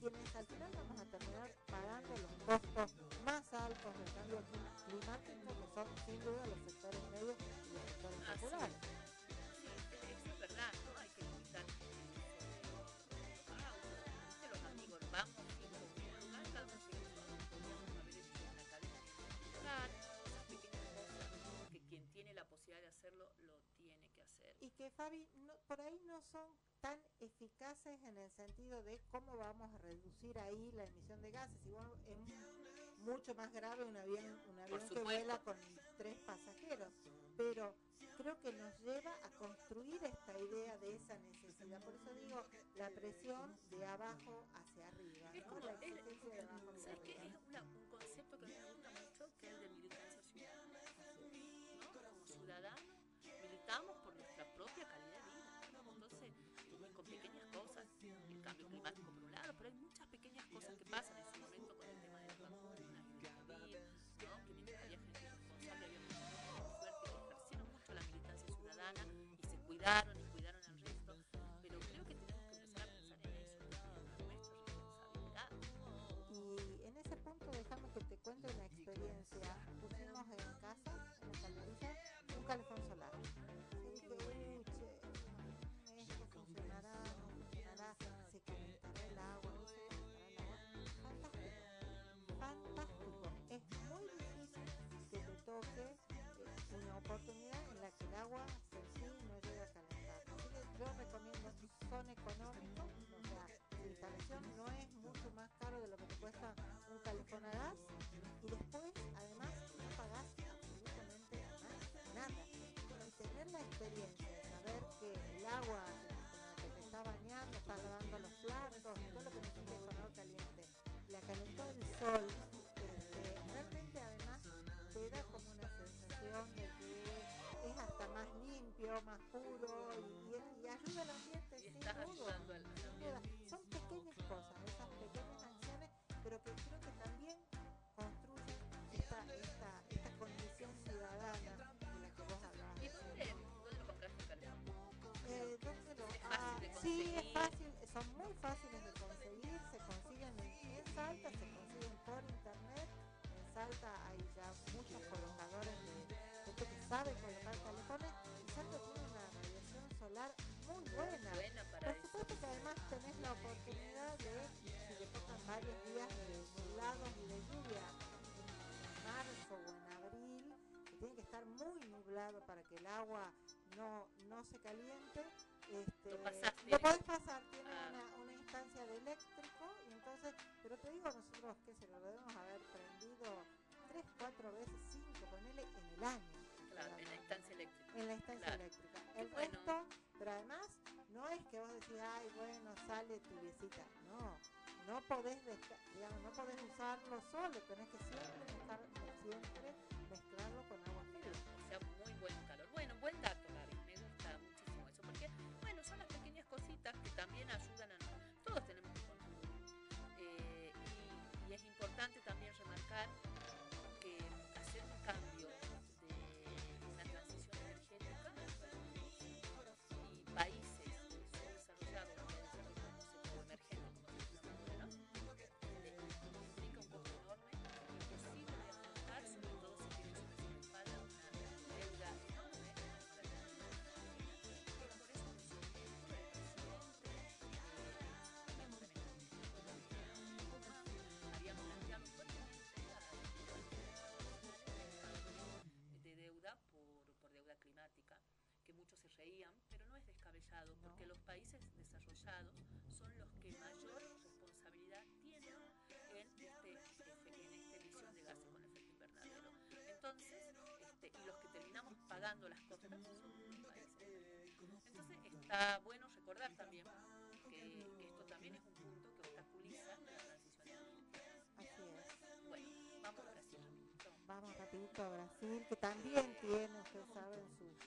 C: quienes al final vamos a terminar pagando los costos más altos del cambio climático, que son sin duda los sectores medios y los sectores populares.
B: Y que
C: Fabi, no, por ahí no son tan eficaces en el sentido de cómo vamos a reducir ahí la emisión de gases. Igual es mucho más grave un avión, un avión que vuela con tres pasajeros. Pero creo que nos lleva a construir esta idea de esa necesidad. Por eso digo, la presión de abajo hacia arriba.
B: Es
C: ¿no?
B: como,
C: La
B: es,
C: exigencia de abajo hacia
B: ¿sabes qué?
C: arriba.
B: Es una- un concepto que me gusta mucho, que es el de militancia ciudadana. ¿no? Como ciudadanos militamos cambio climático por un lado, pero hay muchas pequeñas cosas que pasan en su momento con el tema de las vacunas y del COVID, ¿no? que mientras había gente responsable había mucha fuerte que ejercieron mucho la militancia ciudadana y se cuidaron y cuidaron al resto, pero creo que tenemos que empezar a pensar en eso, en nuestra responsabilidad.
C: Y en ese punto déjame que te cuente una experiencia. Pusimos en casa, en la calderilla, un calefón oportunidad en la que el agua por sí no llega a calentar. Así que yo recomiendo, son económicos, o sea, la instalación no es mucho más caro de lo que te cuesta un calefón a gas y después además no pagás absolutamente nada. Y tener la experiencia de saber que el agua que te está bañando, está lavando los platos, y todo lo que necesites con agua caliente, la calentó del sol, limpio, más puro y, y- y ayuda al ambiente.
B: Y estás ayudando al- ambiente.
C: Son pequeñas cosas, esas pequeñas acciones, pero que creo que también construyen esta, esta, esta condición ciudadana de la que vos hablabas.
B: ¿Y dónde, dónde lo compraste calefón?
C: Eh, ¿dónde lo- ah,
B: de
C: sí, es fácil, son muy fáciles de conseguir, se consiguen en, en Salta, se consiguen por internet. En Salta hay ya muchos colocadores de gente que sabe buena.
B: para
C: Por supuesto que además tenés la oportunidad de, si le tocan varios días de nublados y de lluvia, en marzo o en abril, que tiene que estar muy nublado para que el agua no, no se caliente, este,
B: Lo
C: lo podés pasar, tiene
B: Ah.
C: una, una instancia de eléctrico y entonces, pero te digo nosotros que se lo debemos haber prendido tres, cuatro veces, cinco, ponele en el año.
B: Claro, en la instancia eléctrica.
C: En la instancia
B: Claro.
C: eléctrica. El
B: Bueno.
C: resto, pero además, no es que vos decís, ay, bueno, sale tibiecita. No, no podés, digamos, no podés usarlo solo, tenés que siempre, mezclar- siempre mezclarlo con agua fría.
B: O sea, muy buen calor. Bueno, buen dato, Gaby. Me gusta muchísimo eso. Porque, bueno, son las pequeñas cositas que también ayudan a nosotros. Todos tenemos que. Eh, y, y es importante también remarcar pagando las países. Entonces, está bueno recordar también Vamos rapidito
C: a Brasil, que también tiene, ustedes saben, sus,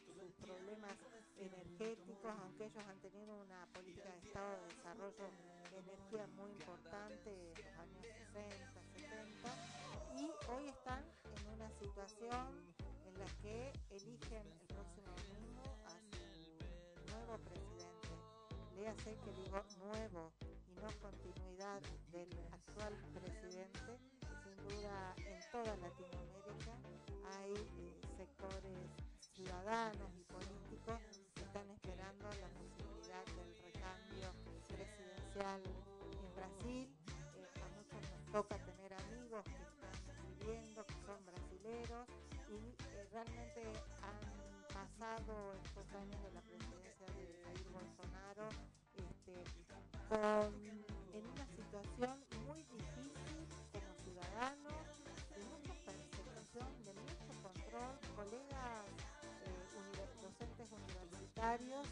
C: problemas energéticos, aunque ellos han tenido una política de Estado de desarrollo de energía muy importante en los años 60, 70, y hoy están en una situación en la que eligen el próximo domingo a su nuevo presidente. Léase que digo nuevo y no continuidad del actual presidente. En toda Latinoamérica hay eh, sectores ciudadanos y políticos que están esperando la posibilidad del recambio presidencial en Brasil. Eh, a muchos nos toca tener amigos que están viviendo, que son brasileros y eh, realmente han pasado estos años de la presidencia de Jair Bolsonaro este, en una situación universitarios,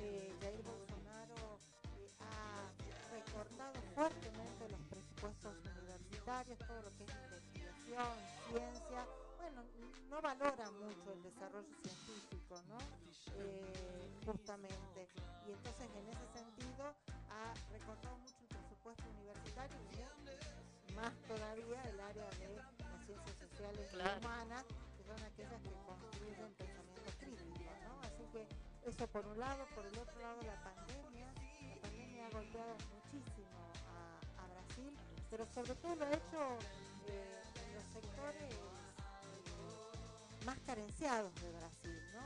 C: eh, Jair Bolsonaro eh, ha recortado fuertemente los presupuestos universitarios, todo lo que es investigación, ciencia, bueno, no valora mucho el desarrollo científico, ¿no? Eh, justamente. Y entonces en ese sentido ha recortado mucho el presupuesto universitario y más todavía el área de las ciencias sociales
B: Claro.
C: y humanas, que son aquellas que construyen pensamiento crítico, ¿no? Así que eso por un lado, por el otro lado la pandemia, la pandemia ha golpeado muchísimo a, Brasil, pero sobre todo lo ha hecho eh, en los sectores eh, más carenciados de Brasil, ¿no?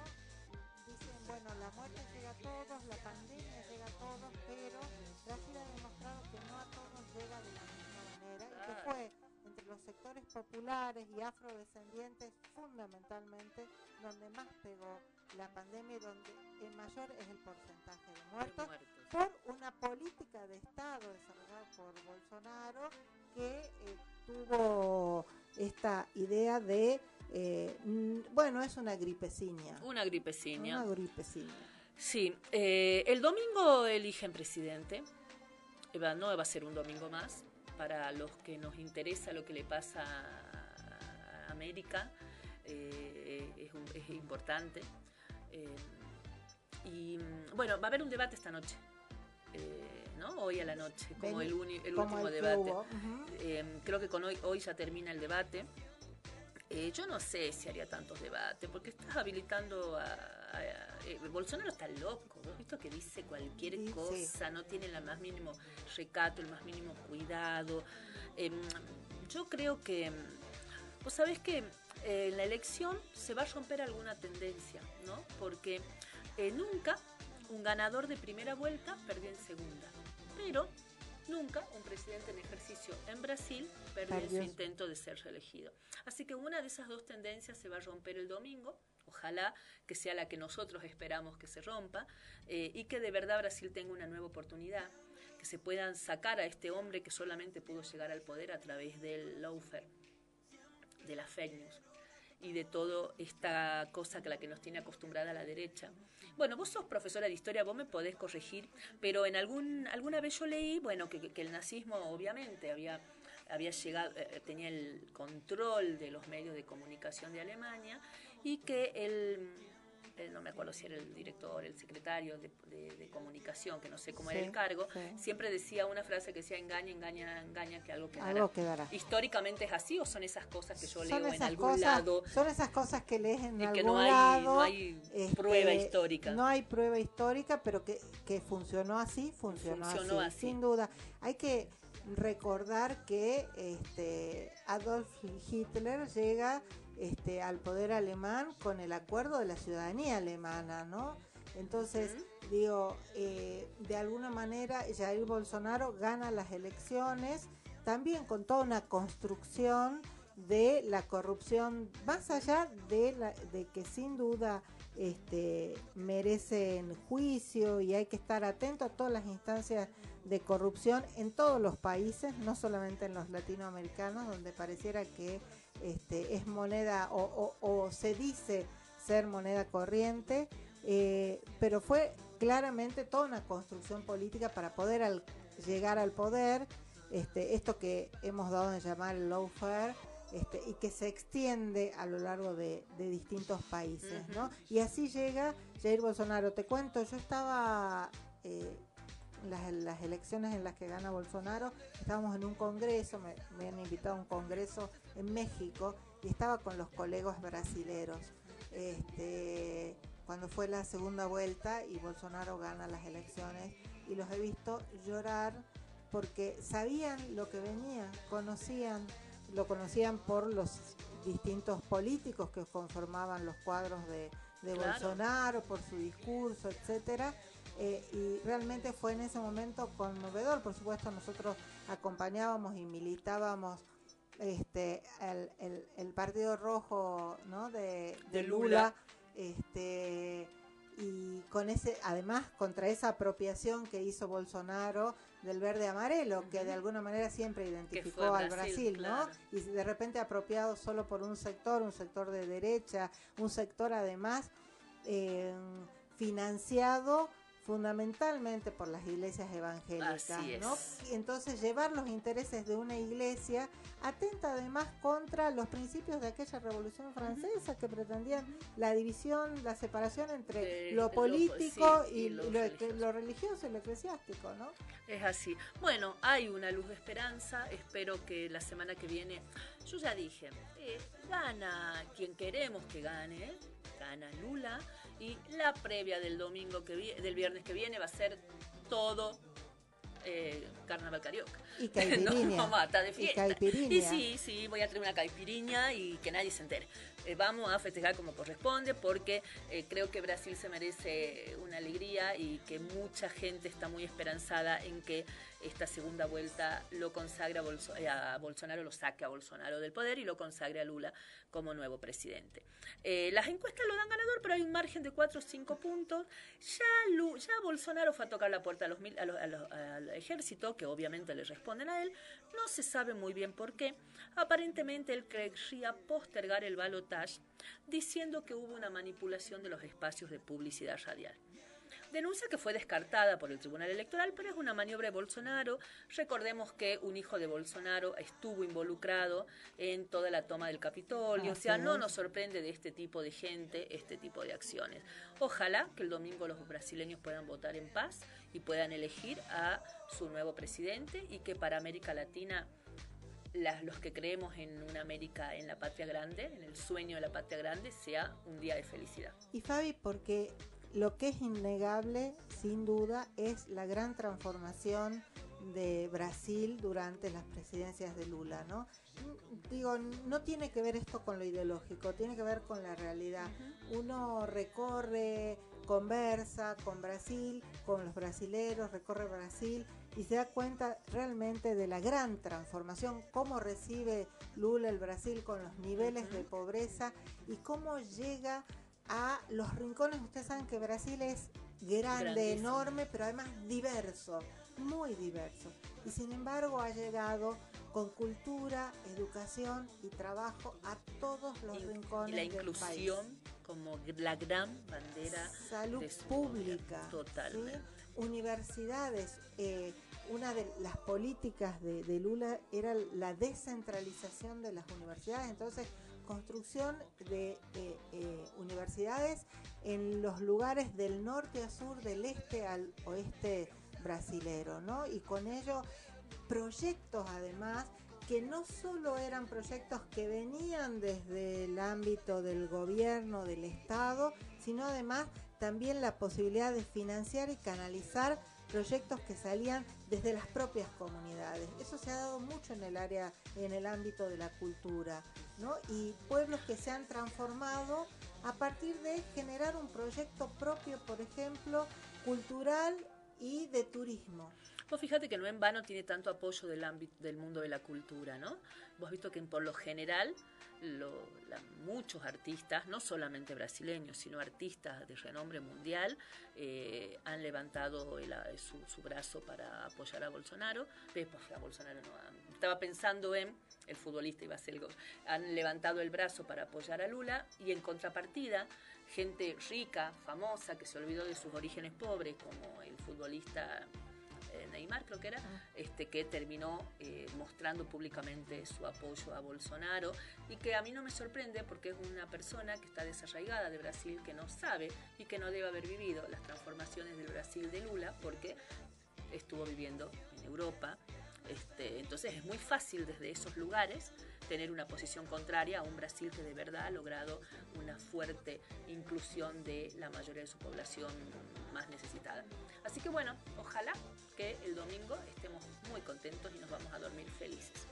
C: Dicen, bueno, la muerte llega a todos, la pandemia llega a todos, pero Brasil ha demostrado que no a todos llega de la misma manera y que fue entre los sectores populares y afrodescendientes fundamentalmente donde más pegó la pandemia donde el mayor es el porcentaje de muertos
B: muertos.
C: por una política de Estado desarrollada por Bolsonaro que eh, tuvo esta idea de eh, mm, bueno, es una gripeciña.
B: Una gripeciña.
C: Una gripeciña.
B: Sí, eh, el domingo eligen presidente. No va a ser un domingo más. Para los que nos interesa lo que le pasa a América, eh, es, un- es importante. Eh, y bueno, va a haber un debate esta noche. eh, ¿no? Hoy a la noche, como
C: Ven-
B: el, uni- el
C: como
B: último
C: el
B: debate. Eh, creo que con hoy, hoy ya termina el debate. Eh, yo no sé si haría tantos debates, porque estás habilitando a... a- a- eh, Bolsonaro está loco, ¿no? Visto que dice cualquier
C: Sí, sí.
B: cosa, no tiene el más mínimo recato, el más mínimo cuidado. Em, yo creo que... Vos sabés que eh, en la elección se va a romper alguna tendencia, ¿no? Porque eh, nunca un ganador de primera vuelta perdió en segunda. Pero nunca un presidente en ejercicio en Brasil perdió, en su intento de ser reelegido. Así que una de esas dos tendencias se va a romper el domingo. Ojalá que sea la que nosotros esperamos que se rompa eh, y que de verdad Brasil tenga una nueva oportunidad, que se puedan sacar a este hombre que solamente pudo llegar al poder a través del lawfare, de las fake news y de toda esta cosa que la que nos tiene acostumbrada la derecha. Bueno, vos sos profesora de historia, vos me podés corregir, pero en algún alguna vez yo leí, bueno, que, el nazismo obviamente había había llegado, eh, tenía el control de los medios de comunicación de Alemania y que el, no me acuerdo si era el director, el secretario de, de- de comunicación, que no sé cómo era el cargo,
C: sí.
B: siempre decía una frase que decía engaña, engaña, engaña, que algo quedará.
C: Algo quedará.
B: ¿Históricamente es así o son esas cosas que yo leo en algún
C: cosas,
B: lado?
C: son esas cosas que lees en
B: Y
C: algún
B: que no hay-
C: lado.
B: no hay
C: este,
B: prueba histórica.
C: No hay prueba histórica, pero que, que funcionó así, funcionó,
B: Funcionó
C: así,
B: así.
C: sin duda. Hay que recordar que este Adolf Hitler llega este, al poder alemán con el acuerdo de la ciudadanía alemana, ¿no? Entonces, digo, eh, de alguna manera Jair Bolsonaro gana las elecciones, también con toda una construcción de la corrupción, más allá de, la, de que sin duda este, merecen juicio y hay que estar atento a todas las instancias de corrupción en todos los países, no solamente en los latinoamericanos, donde pareciera que este, es moneda o, o- o se dice ser moneda corriente, eh, pero fue claramente toda una construcción política para poder al- llegar al poder, este, esto que hemos dado en llamar el lawfare, este, y que se extiende a lo largo de, de distintos países, ¿no? Y así llega Jair Bolsonaro. Te cuento, yo estaba eh, las, las elecciones en las que gana Bolsonaro, estábamos en un congreso, me, me han invitado a un congreso en México y estaba con los colegas brasileros. Este, cuando fue la segunda vuelta y Bolsonaro gana las elecciones y los he visto llorar porque sabían lo que venía, conocían, lo conocían por los distintos políticos que conformaban los cuadros de, de
B: Claro.
C: Bolsonaro, por su discurso, etcétera. Eh, y realmente fue en ese momento conmovedor. Por supuesto, nosotros acompañábamos y militábamos este el, el- el Partido Rojo ¿no? de, de
B: De Lula.
C: Lula. Este, y con ese, además, contra esa apropiación que hizo Bolsonaro del verde amarelo, que de alguna manera siempre identificó al
B: Brasil,
C: Brasil,
B: claro.
C: ¿no? Y de repente apropiado solo por un sector, un sector de derecha, un sector además eh, financiado fundamentalmente por las iglesias evangélicas,
B: Así
C: ¿no?
B: es.
C: Y entonces llevar los intereses de una iglesia atenta además contra los principios de aquella revolución francesa que pretendían la división, la separación entre lo
B: lo-
C: político
B: sí,
C: y,
B: y
C: lo,
B: lo
C: lo-
B: religioso.
C: lo religioso y lo eclesiástico, ¿no?
B: Es así. Bueno, hay una luz de esperanza. Espero que la semana que viene, yo ya dije, eh, gana quien queremos que gane, gana Lula. Y la previa del domingo que vi- del viernes que viene va a ser todo eh, carnaval carioca.
C: Y caipirinha.
B: No, mata de
C: Y
B: fiesta.
C: caipirinha.
B: Y sí, sí, voy a traer una caipiriña y que nadie se entere. Eh, vamos a festejar como corresponde porque eh, creo que Brasil se merece una alegría y que mucha gente está muy esperanzada en que esta segunda vuelta lo consagra a, eh, Bolsonaro, lo saque a Bolsonaro del poder y lo consagre a Lula como nuevo presidente. Las encuestas lo dan ganador, pero hay un margen de 4 o 5 puntos. Ya, Lu- ya Bolsonaro fue a tocar la puerta a los mil- a los- a al ejército, que obviamente le responden a él. No se sabe muy bien por qué. Aparentemente él querría postergar el diciendo que hubo una manipulación de los espacios de publicidad radial. Denuncia que fue descartada por el Tribunal Electoral, pero es una maniobra de Bolsonaro. Recordemos que un hijo de Bolsonaro estuvo involucrado en toda la toma del Capitolio. o sea,
C: Así
B: no nos sorprende de este tipo de gente, este tipo de acciones. Ojalá que el domingo los brasileños puedan votar en paz y puedan elegir a su nuevo presidente y que para América Latina las- los que creemos en una América, en la patria grande, en el sueño de la patria grande, sea un día de felicidad.
C: Y Fabi, porque lo que es innegable, sin duda, es la gran transformación de Brasil durante las presidencias de Lula, ¿no? Digo, no tiene que ver esto con lo ideológico, tiene que ver con la realidad. Uno recorre, conversa con Brasil, con los brasileros, recorre Brasil y se da cuenta realmente de la gran transformación, cómo recibe Lula el Brasil con los niveles de pobreza y cómo llega a los rincones. Ustedes saben que Brasil es grande,
B: Grandísimo.
C: enorme, pero además diverso, muy diverso. Y sin embargo ha llegado con cultura, educación y trabajo a todos los
B: Y
C: rincones
B: la
C: del
B: inclusión
C: país.
B: como la gran bandera
C: Salud
B: de
C: pública.
B: Totalmente.
C: ¿sí? Universidades. eh, una de las políticas de, Lula era la descentralización de las universidades, entonces construcción de eh, eh, universidades en los lugares del norte a sur, del este al oeste brasilero, ¿no? Y con ello proyectos además que no solo eran proyectos que venían desde el ámbito del gobierno, del Estado, sino además también la posibilidad de financiar y canalizar proyectos que salían desde las propias comunidades. Eso se ha dado mucho en el área, en el ámbito de la cultura, ¿no? Y pueblos que se han transformado a partir de generar un proyecto propio, por ejemplo, cultural y de turismo.
B: Vos fíjate que no en vano tiene tanto apoyo del ámbito del mundo de la cultura, ¿no? Vos has visto que por lo general muchos artistas, no solamente brasileños, sino artistas de renombre mundial, eh, han levantado a- su, brazo para apoyar a Bolsonaro. Eh, pues, a Bolsonaro no, estaba pensando en el futbolista iba a ser el. Han levantado el brazo para apoyar a Lula y en contrapartida, gente rica, famosa, que se olvidó de sus orígenes pobres, como el futbolista Neymar creo que era, este, que terminó eh, mostrando públicamente su apoyo a Bolsonaro y que a mí no me sorprende porque es una persona que está desarraigada de Brasil, que no sabe y que no debe haber vivido las transformaciones del Brasil de Lula porque estuvo viviendo en Europa. Este, entonces es muy fácil desde esos lugares tener una posición contraria a un Brasil que de verdad ha logrado una fuerte inclusión de la mayoría de su población más necesitada. Así que bueno, ojalá que el domingo estemos muy contentos y nos vamos a dormir felices.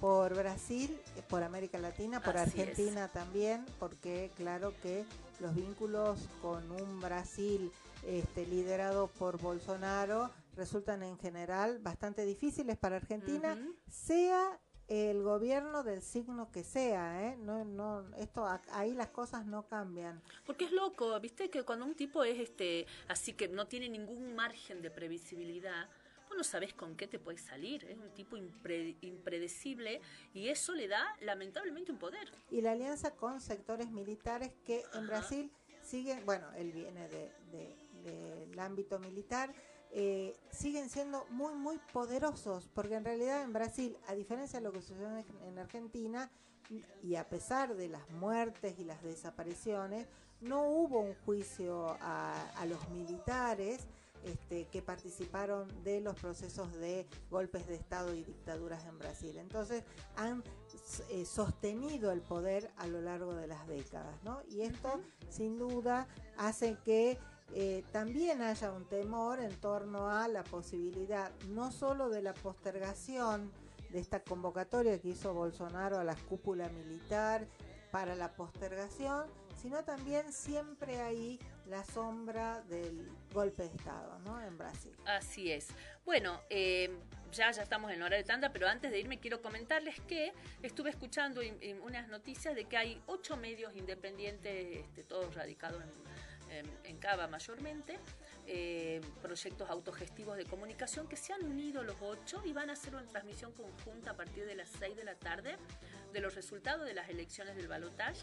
C: por Brasil, por América Latina, por
B: Así es.
C: Argentina también, porque claro que los vínculos con un Brasil este, liderado por Bolsonaro resultan en general bastante difíciles para Argentina, sea el gobierno del signo que sea, ¿eh? No, no, esto ahí las cosas no cambian.
B: Porque es loco, viste que cuando un tipo es este así que no tiene ningún margen de previsibilidad, vos no sabés con qué te puede salir. Es un tipo impre- impredecible y eso le da lamentablemente un poder.
C: y la alianza con sectores militares que en Brasil siguen, bueno, él viene de, de- del ámbito militar, eh, siguen siendo muy, muy poderosos, porque en realidad en Brasil, a diferencia de lo que sucedió en, en Argentina, y a pesar de las muertes y las desapariciones, no hubo un juicio a, a los militares este, que participaron de los procesos de golpes de Estado y dictaduras en Brasil. Entonces han eh, sostenido el poder a lo largo de las décadas, ¿no? Y esto, sin duda, hace que eh, también haya un temor en torno a la posibilidad no solo de la postergación de esta convocatoria que hizo Bolsonaro a la cúpula militar para la postergación, sino también siempre ahí la sombra del golpe de Estado ¿no? en Brasil.
B: Así es. Bueno, eh, ya, ya estamos en hora de tanda, pero antes de irme quiero comentarles que estuve escuchando unas noticias de que hay ocho medios independientes, este, todos radicados en, en- en Cava mayormente, eh, proyectos autogestivos de comunicación que se han unido los ocho y van a hacer una transmisión conjunta a partir de las seis de la tarde de los resultados de las elecciones del balotaje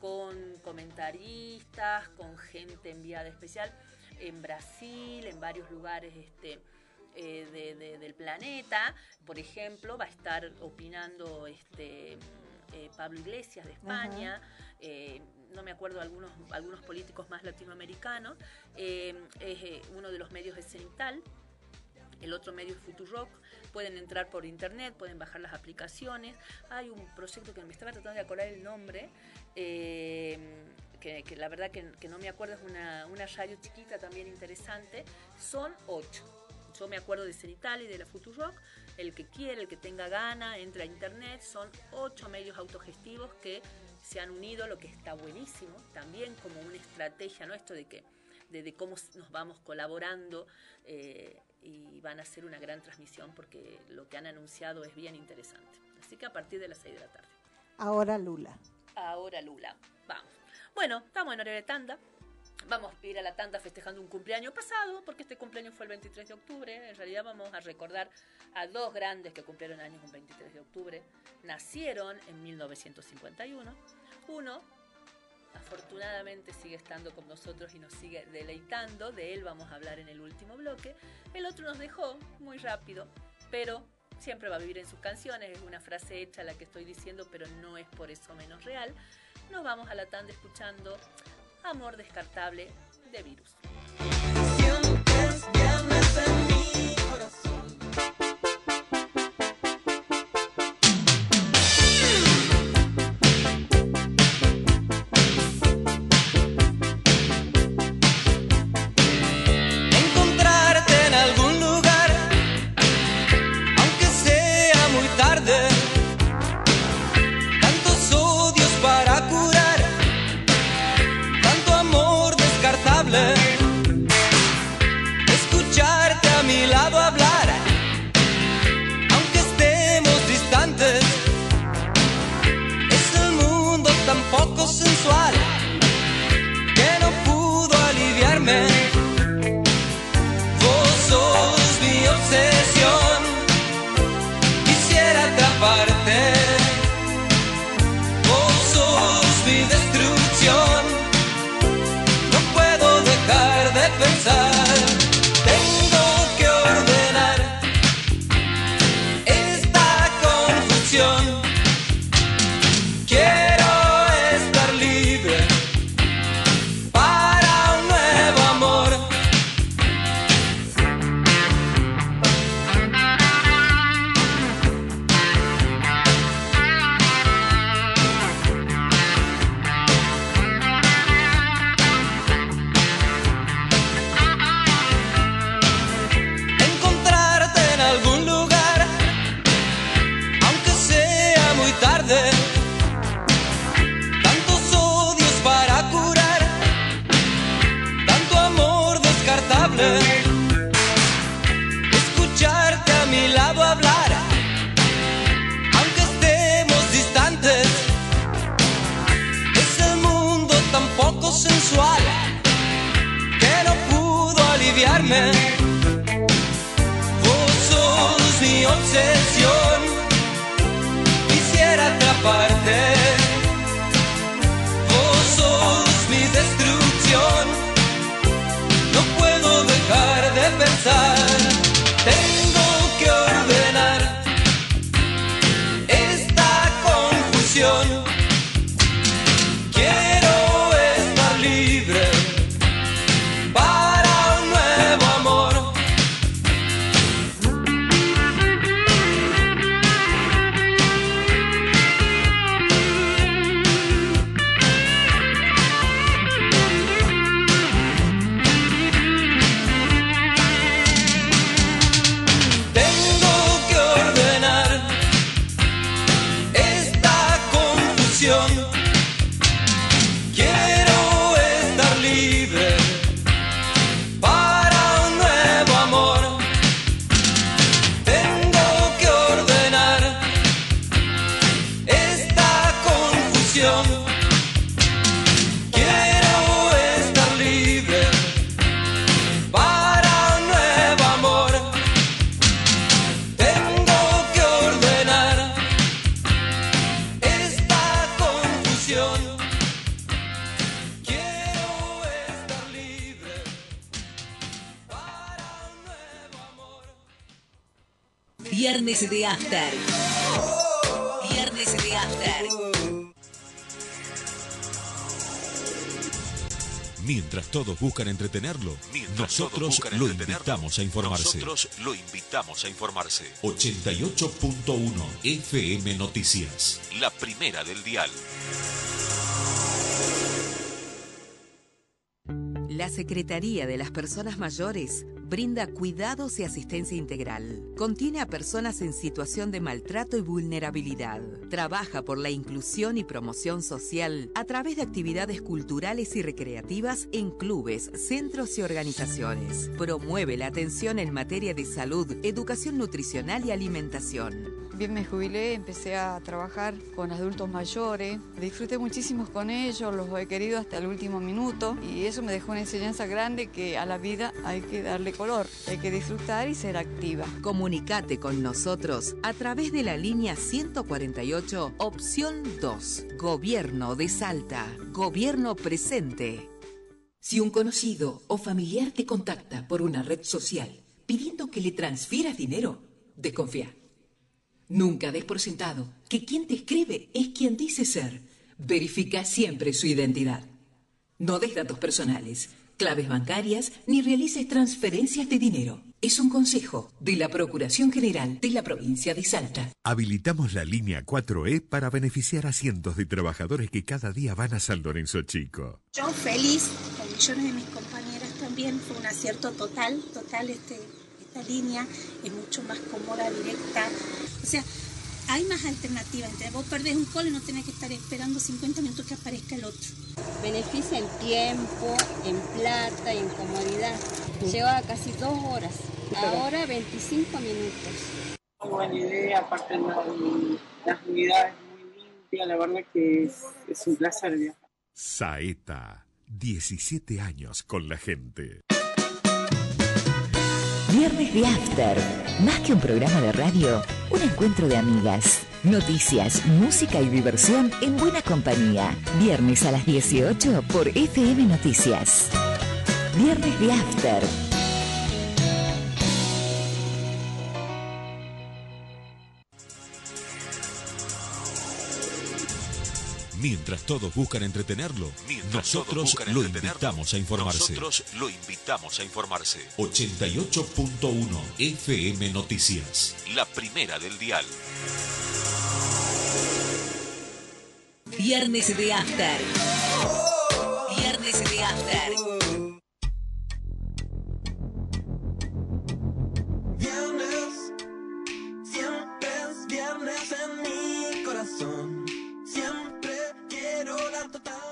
B: con comentaristas, con gente enviada especial en Brasil, en varios lugares este, eh, de- de- del planeta. Por ejemplo, va a estar opinando este, eh, Pablo Iglesias de España. No me acuerdo algunos algunos políticos más latinoamericanos. eh, es, eh, uno de los medios es Cenital. El otro medio es Futurock. Pueden entrar por internet, pueden bajar las aplicaciones. Hay un proyecto que me estaba tratando de acordar el nombre, eh, que, la verdad que, que no me acuerdo, es una, una radio chiquita también interesante. Son ocho. Yo me acuerdo de Cenital y de la Futurock. El que quiere, el que tenga gana, entra a internet. Son ocho medios autogestivos que se han unido, lo que está buenísimo. También como una estrategia nuestra de que de, de cómo nos vamos colaborando eh, y van a hacer una gran transmisión porque lo que han anunciado es bien interesante. Así que a partir de las 6 de la tarde.
C: Ahora Lula.
B: Ahora Lula, vamos. Bueno, estamos en hora de tanda. Vamos a ir a la tanda festejando un cumpleaños pasado, porque este cumpleaños fue el 23 de octubre. En realidad vamos a recordar a dos grandes que cumplieron años un 23 de octubre. Nacieron en 1951. Uno, afortunadamente, sigue estando con nosotros y nos sigue deleitando. De él vamos a hablar en el último bloque. El otro nos dejó muy rápido, pero siempre va a vivir en sus canciones. Es una frase hecha la que estoy diciendo, pero no es por eso menos real. Nos vamos a la tanda escuchando Amor Descartable de Virus.
I: Buscan entretenerlo, nosotros lo invitamos a informarse.
K: Nosotros lo invitamos a informarse.
I: 88.1 FM Noticias.
K: La primera del dial.
M: La Secretaría de las Personas Mayores brinda cuidados y asistencia integral. Contiene a personas en situación de maltrato y vulnerabilidad. Trabaja por la inclusión y promoción social a través de actividades culturales y recreativas en clubes, centros y organizaciones. Promueve la atención en materia de salud, educación nutricional y alimentación.
N: Bien me jubilé, empecé a trabajar con adultos mayores, disfruté muchísimo con ellos, los he querido hasta el último minuto y eso me dejó una enseñanza grande que a la vida hay que darle color, hay que disfrutar y ser activa.
M: Comunicate con nosotros a través de la línea 148, opción 2, Gobierno de Salta, Gobierno presente.
A: Si un conocido o familiar te contacta por una red social pidiendo que le transfieras dinero, desconfía. Nunca des por sentado que quien te escribe es quien dice ser. Verifica siempre su identidad. No des datos personales, claves bancarias ni realices transferencias de dinero. Es un consejo de la Procuración General de la provincia de Salta.
J: Habilitamos la línea 4E para beneficiar a cientos de trabajadores que cada día van a San Lorenzo Chico.
O: Yo feliz, con millones de mis compañeras también, fue un acierto total, total este, esta línea, es mucho más cómoda, directa. O sea, hay más alternativas. Entonces vos perdés un call y no tenés que estar esperando 50 minutos que aparezca el otro.
P: Beneficia en tiempo, en plata y en comodidad. Lleva casi dos horas. Ahora 25 minutos.
Q: Muy buena idea, aparte la- las unidades muy limpias, la verdad que es, es un placer viajar.
J: Saeta, 17 años con la gente.
A: Viernes de After. Más que un programa de radio, un encuentro de amigas. Noticias, música y diversión en buena compañía. Viernes a las 18 por FM Noticias. Viernes de After.
I: Mientras todos buscan entretenerlo, nosotros
K: buscan
I: lo
K: entretenerlo,
I: invitamos a informarse.
K: Nosotros lo invitamos a informarse.
I: 88.1 FM Noticias.
K: La primera del dial.
A: Viernes de After. Viernes de After.
C: Quiero la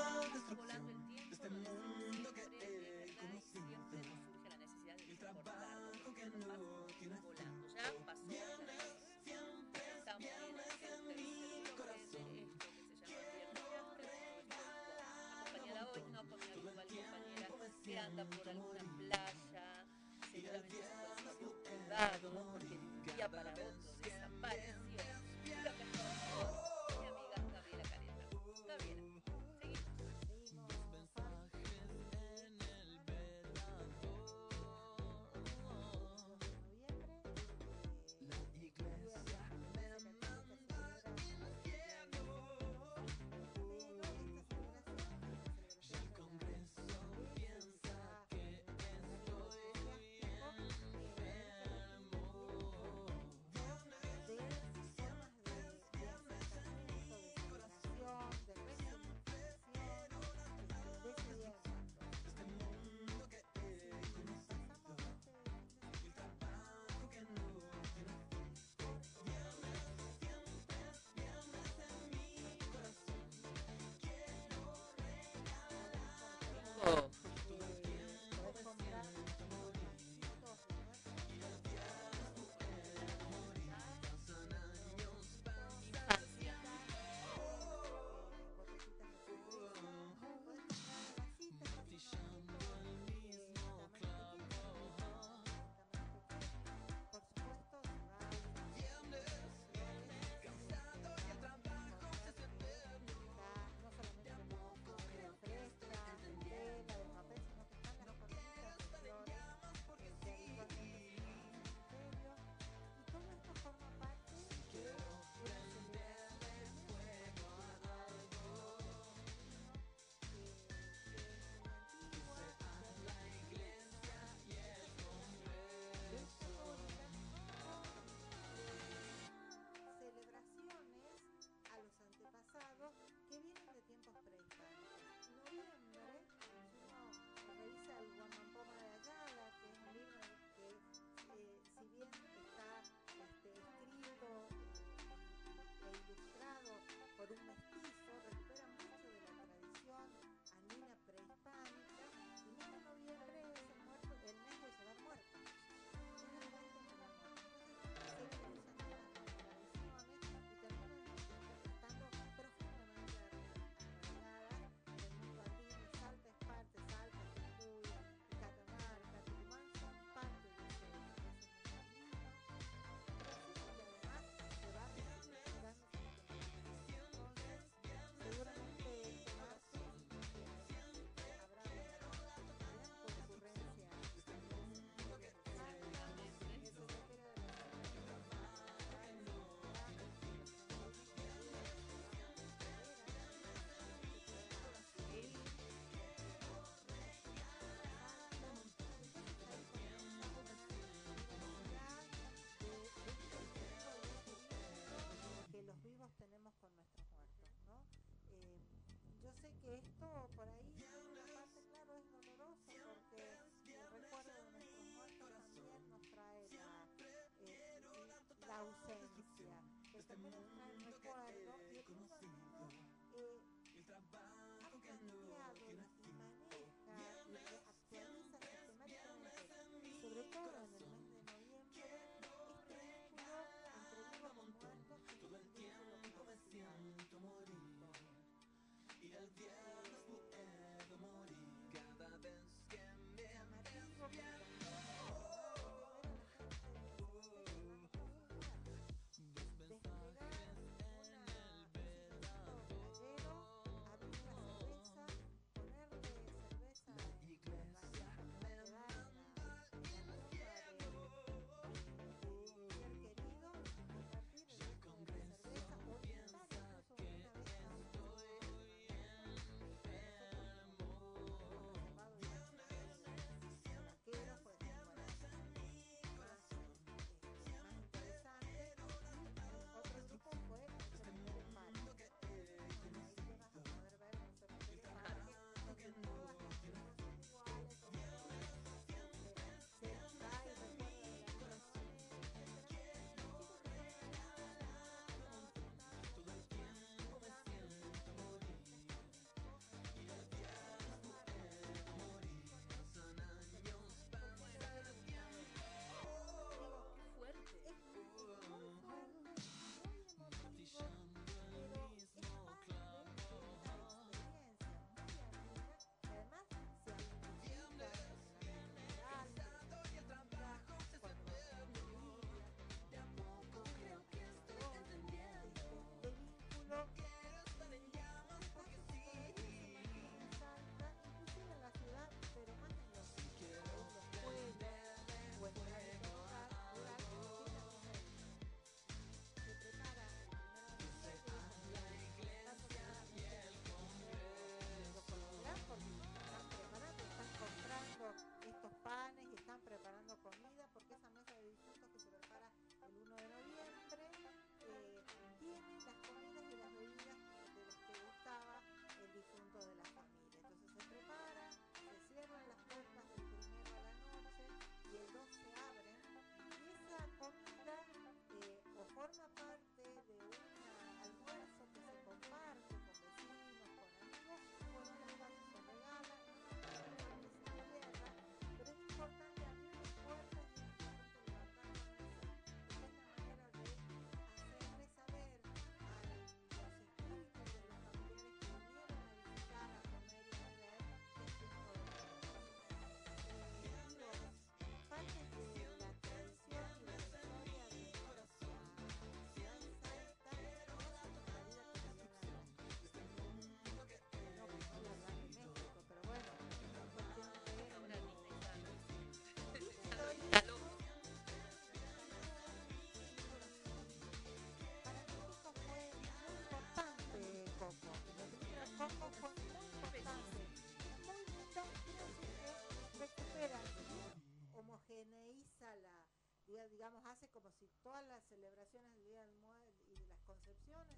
C: digamos, hace como si todas las celebraciones del Día del Muerto y de las concepciones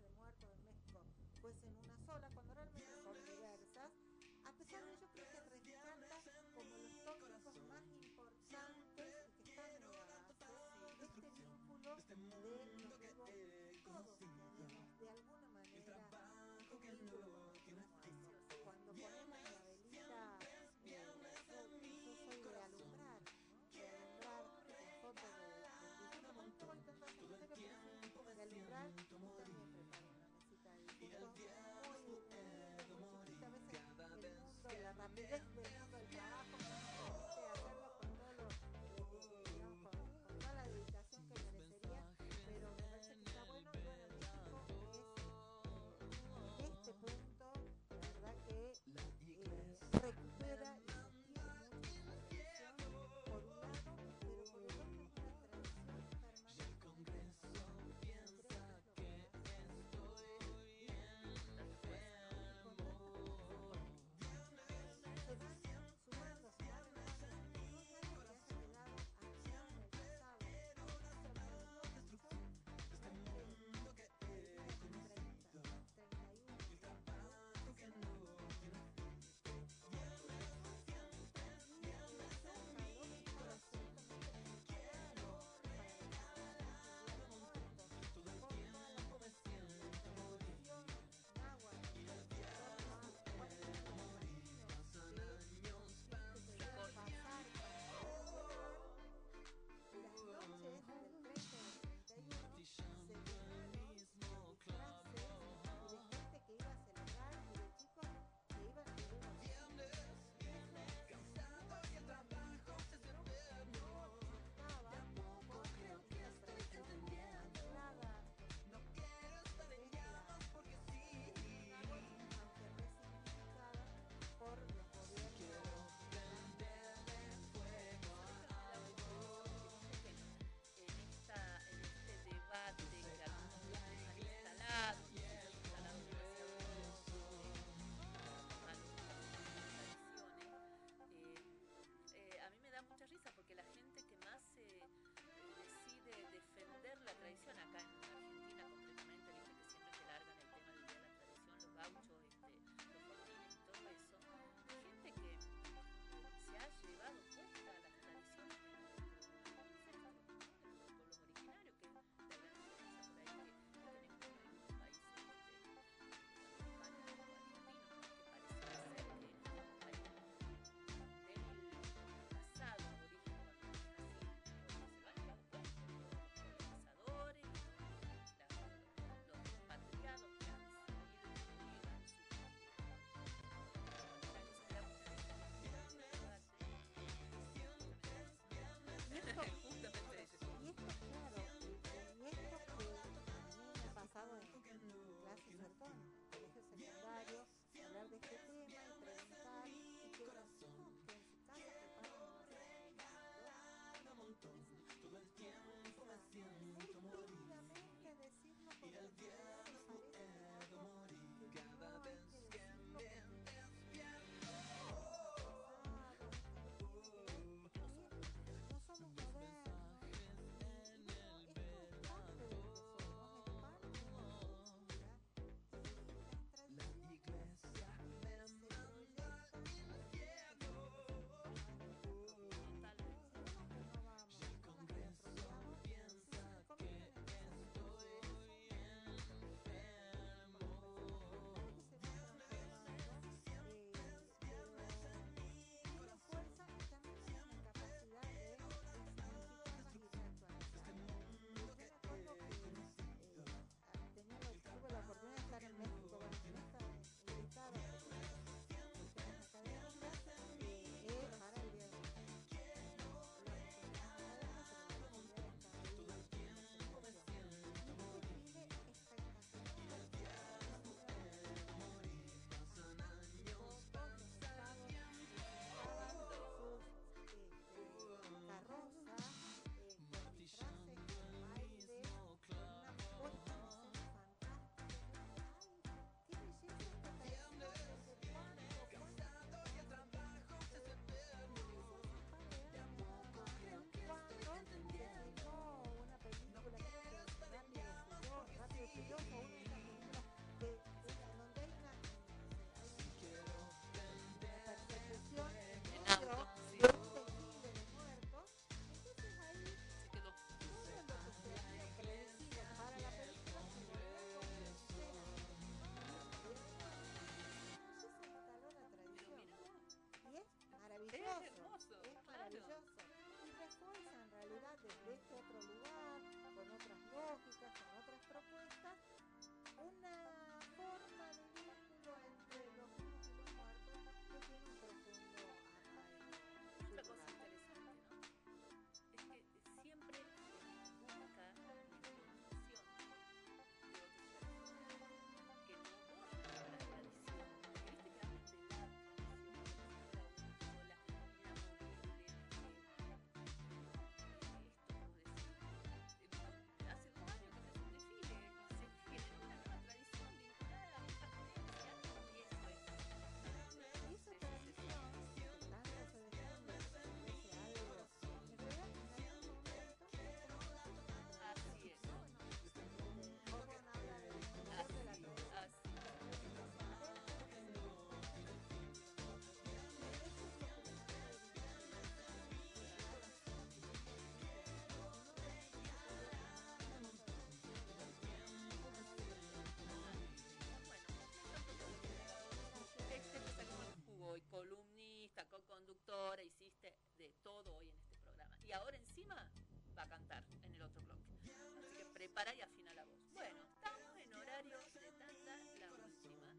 C: para y
B: afina la voz. Bueno, estamos en horario de tanda, la última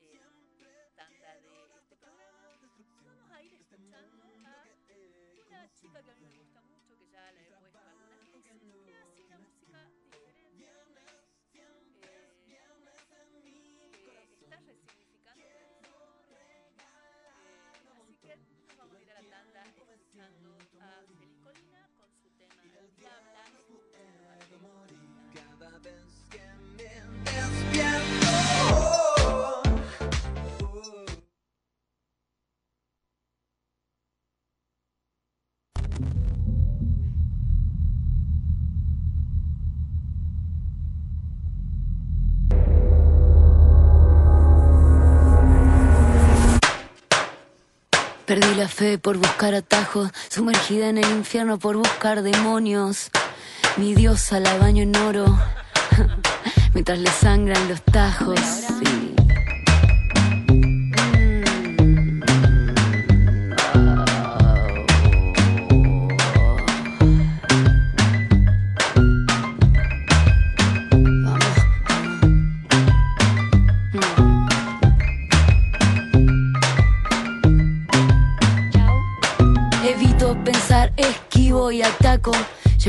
B: eh, tanda de este programa. Vamos a ir escuchando a una chica que la
R: fe por buscar atajos, sumergida en el infierno por buscar demonios. Mi diosa la baño en oro, mientras le sangran los tajos.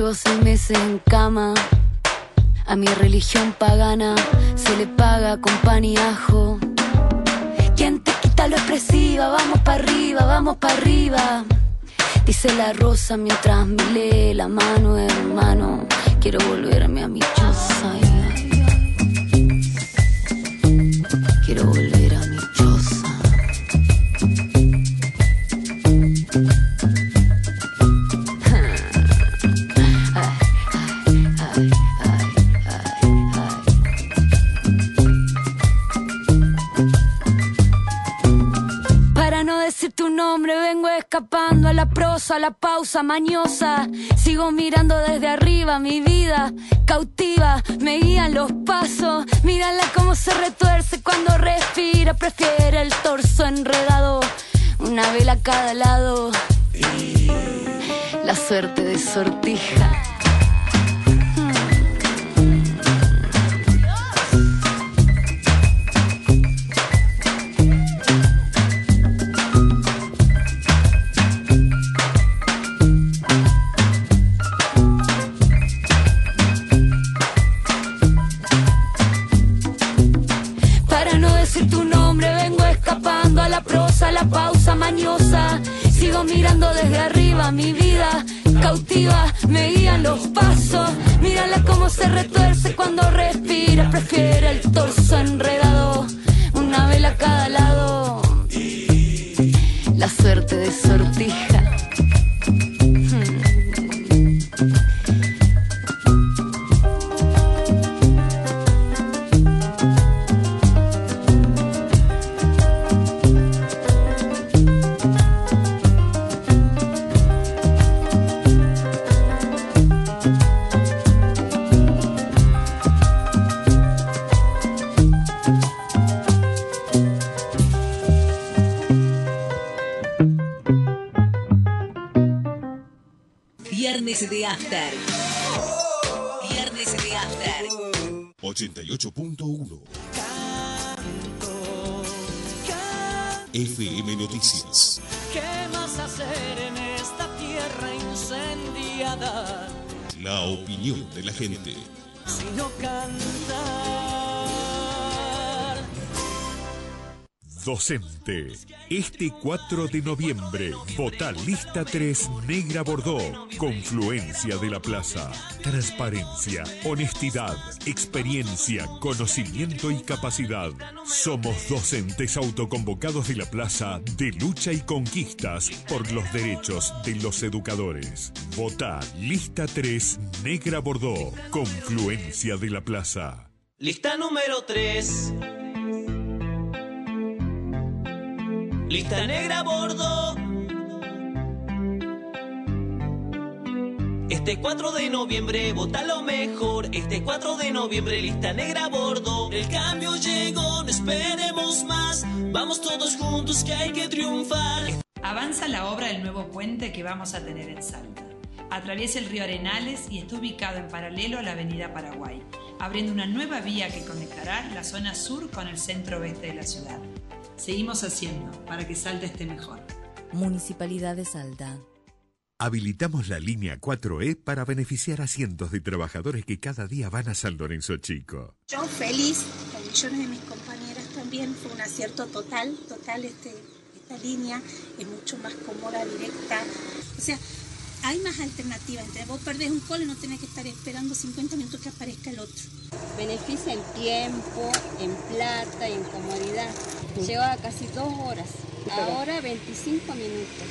R: Llevo seis meses en cama. A mi religión pagana se le paga con pan y ajo. ¿Quién te quita lo expresiva? Vamos para arriba, vamos para arriba. Dice la rosa mientras me lee la mano, hermano. Quiero volverme a mi choza. Quiero volver. La pausa mañosa. Sigo mirando desde arriba mi vida cautiva, me guían los pasos. Mírala cómo se retuerce cuando respira, prefiere el torso enredado. Una vela a cada lado. La suerte de sortija. Arriba
J: Este 4 de noviembre, vota lista 3 Negra Bordeaux. Confluencia de la Plaza. Transparencia, honestidad, experiencia, conocimiento y capacidad. Somos docentes autoconvocados de la Plaza de lucha y conquistas por los derechos de los educadores. Vota lista 3 Negra Bordeaux. Confluencia de la Plaza.
S: Lista número 3. Lista negra a bordo. Este 4 de noviembre vota lo mejor. Este 4 de noviembre lista negra a bordo. El cambio llegó, no esperemos más. Vamos todos juntos que hay que triunfar.
T: Avanza la obra del nuevo puente que vamos a tener en Salta. Atraviesa el río Arenales y está ubicado en paralelo a la avenida Paraguay, abriendo una nueva vía que conectará la zona sur con el centro oeste de la ciudad. Seguimos haciendo para que Salta esté mejor.
U: Municipalidad de Salta.
J: Habilitamos la línea 4E para beneficiar a cientos de trabajadores que cada día van a San Lorenzo Chico.
O: Yo feliz, con millones de mis compañeras también, fue un acierto total, total este, esta línea, es mucho más cómoda, directa. O sea, hay más alternativas. Entonces vos perdés un call y no tenés que estar esperando 50 minutos que aparezca el otro.
P: Beneficia en tiempo, en plata y en comodidad. Lleva casi dos horas. Ahora 25 minutos.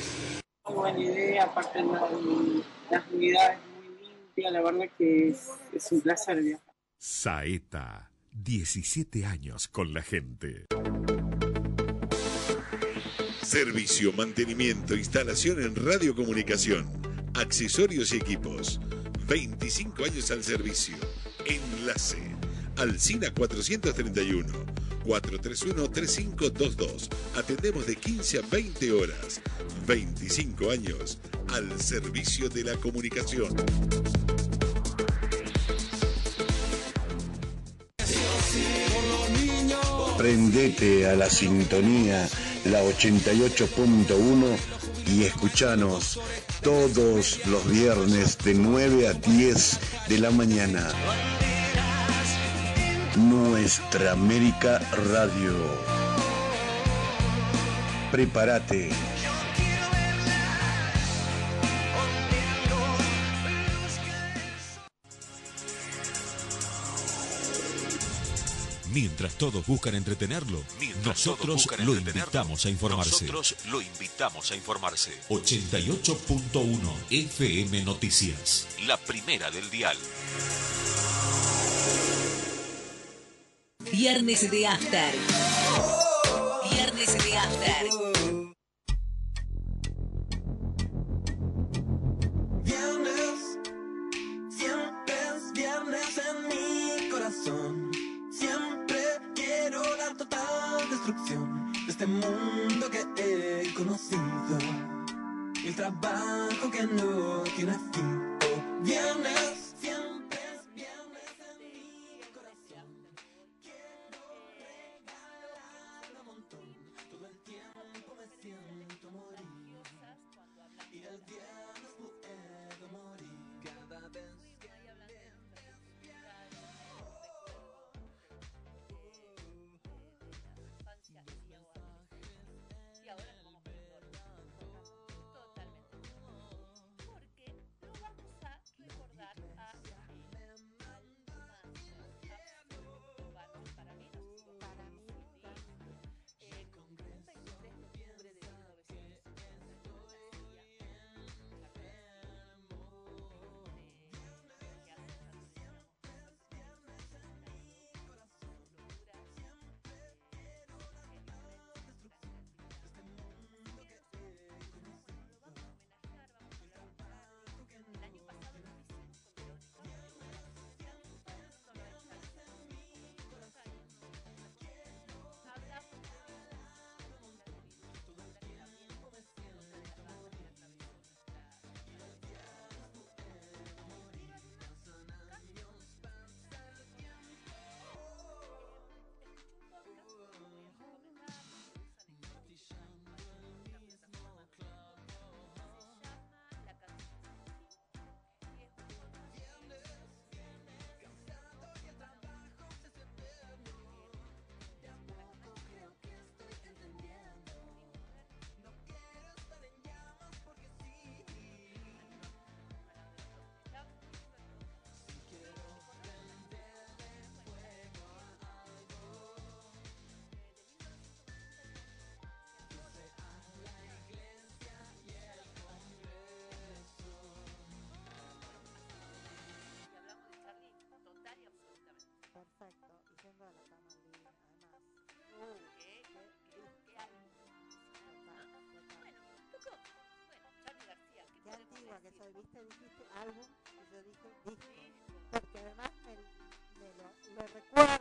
Q: Muy buena idea, aparte la- las unidades muy limpias, la verdad que es, es un placer viajar.
J: Saeta, 17 años con la gente.
H: Servicio, mantenimiento, instalación en radiocomunicación, accesorios y equipos. 25 años al servicio. Enlace. Alcina 431. 431-3522. Atendemos de 15 a 20 horas. 25 años al servicio de la comunicación.
V: Prendete a la sintonía, la 88.1 y escuchanos todos los viernes de 9 a 10 de la mañana. Nuestra América Radio. Prepárate.
I: Mientras todos buscan entretenerlo, Mientras nosotros buscan lo entretenerlo, invitamos a informarse.
J: Nosotros lo invitamos a informarse.
I: 88.1 FM Noticias.
J: La primera del dial.
K: Viernes de After. Viernes de After.
B: de este mundo que he conocido. El trabajo que no tiene fin. O viernes
W: antigua que soy, ¿viste? Dijiste álbum y yo dije disco. Porque además me, me lo,
C: me
S: recuerdo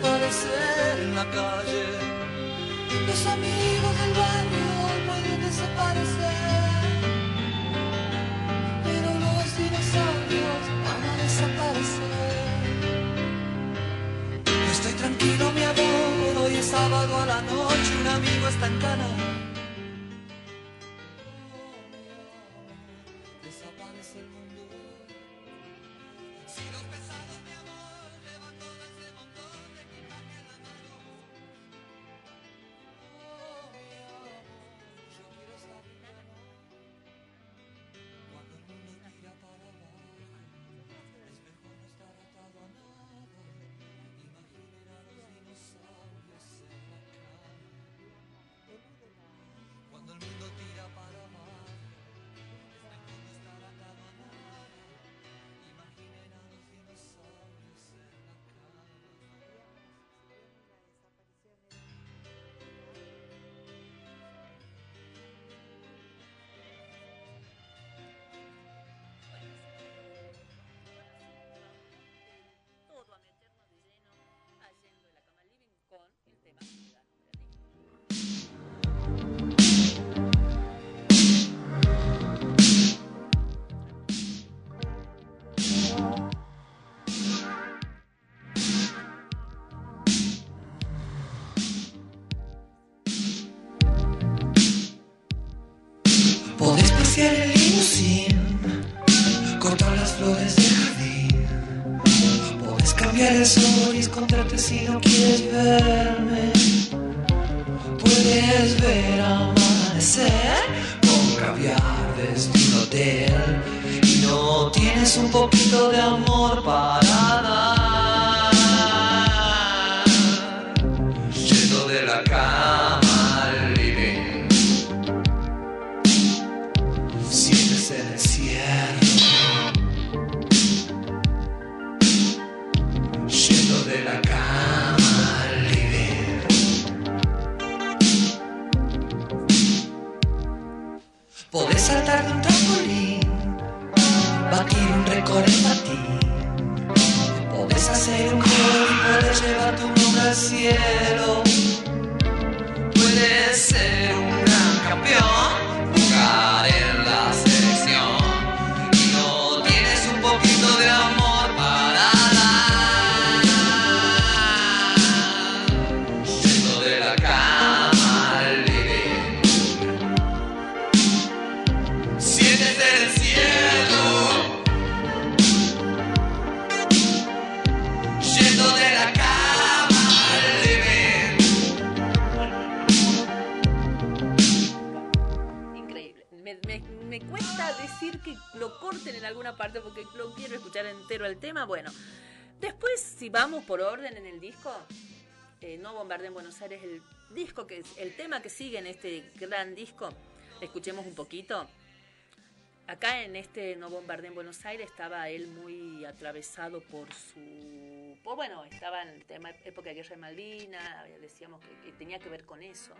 S: desaparecer en la calle. Los amigos del barrio pueden desaparecer. Pero los dinosaurios van a desaparecer. Estoy tranquilo, mi amor. Hoy es sábado a la noche. Un amigo está en cana. Podés Podés el
B: tema. Bueno, después, si vamos por orden en el disco, eh, No Bombardé en Buenos Aires, el disco que el tema que sigue en este gran disco, escuchemos un poquito. Acá en este No Bombardé en Buenos Aires estaba él muy atravesado por su... Por, bueno, estaba en el tema época de Guerra de Malvinas, decíamos que, que tenía que ver con eso.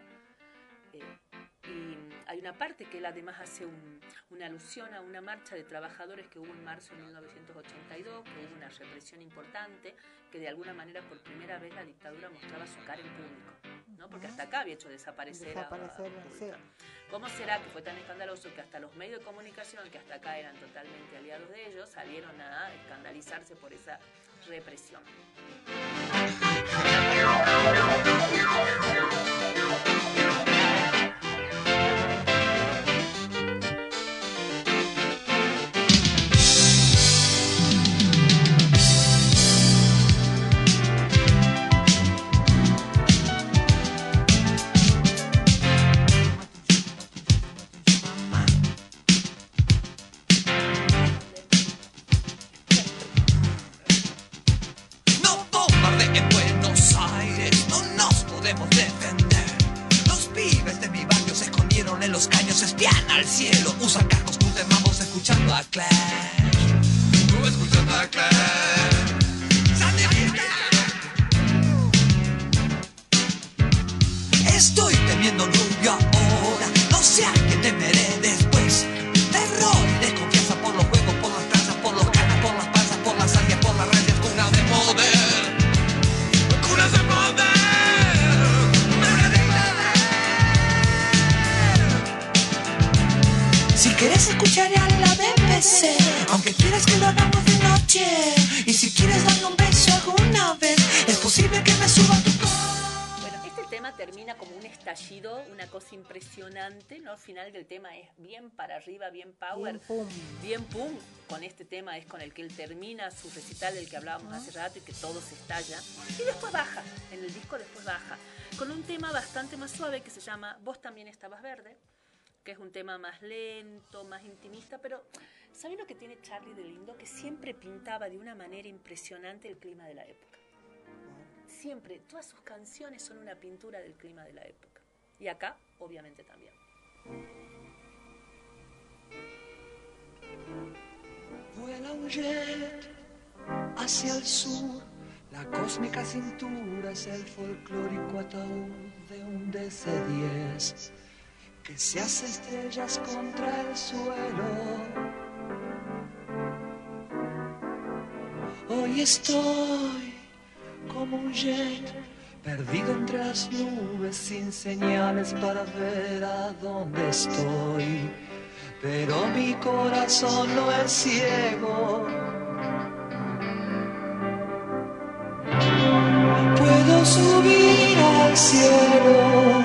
B: Eh, y hay una parte que él además hace un- una alusión a una marcha de trabajadores que hubo en marzo de 1982, que hubo una represión importante, que de alguna manera por primera vez la dictadura mostraba su cara en público, ¿no? porque hasta acá había hecho desaparecer a- a,
C: sí.
B: ¿Cómo será que fue tan escandaloso que hasta los medios de comunicación, que hasta acá eran totalmente aliados de ellos, salieron a escandalizarse por esa represión? Bien para arriba, bien power,
C: Bien pum.
B: bien pum. Con este tema es con el que él termina su recital del que hablábamos hace rato y que todo se estalla. Y después baja, en el disco después baja, con un tema bastante más suave que se llama Vos también estabas verde, que es un tema más lento, más intimista, pero ¿sabes lo que tiene Charlie de lindo? Que siempre pintaba de una manera impresionante el clima de la época. Siempre, todas sus canciones son una pintura del clima de la época. Y acá, obviamente, también.
S: Vuela un jet hacia el sur, la cósmica cintura es el folclórico ataúd de un DC-10 que se hace estrellas contra el suelo. Hoy estoy como un jet perdido entre las nubes sin señales para ver a dónde estoy. Pero mi corazón no es ciego. Puedo subir al cielo,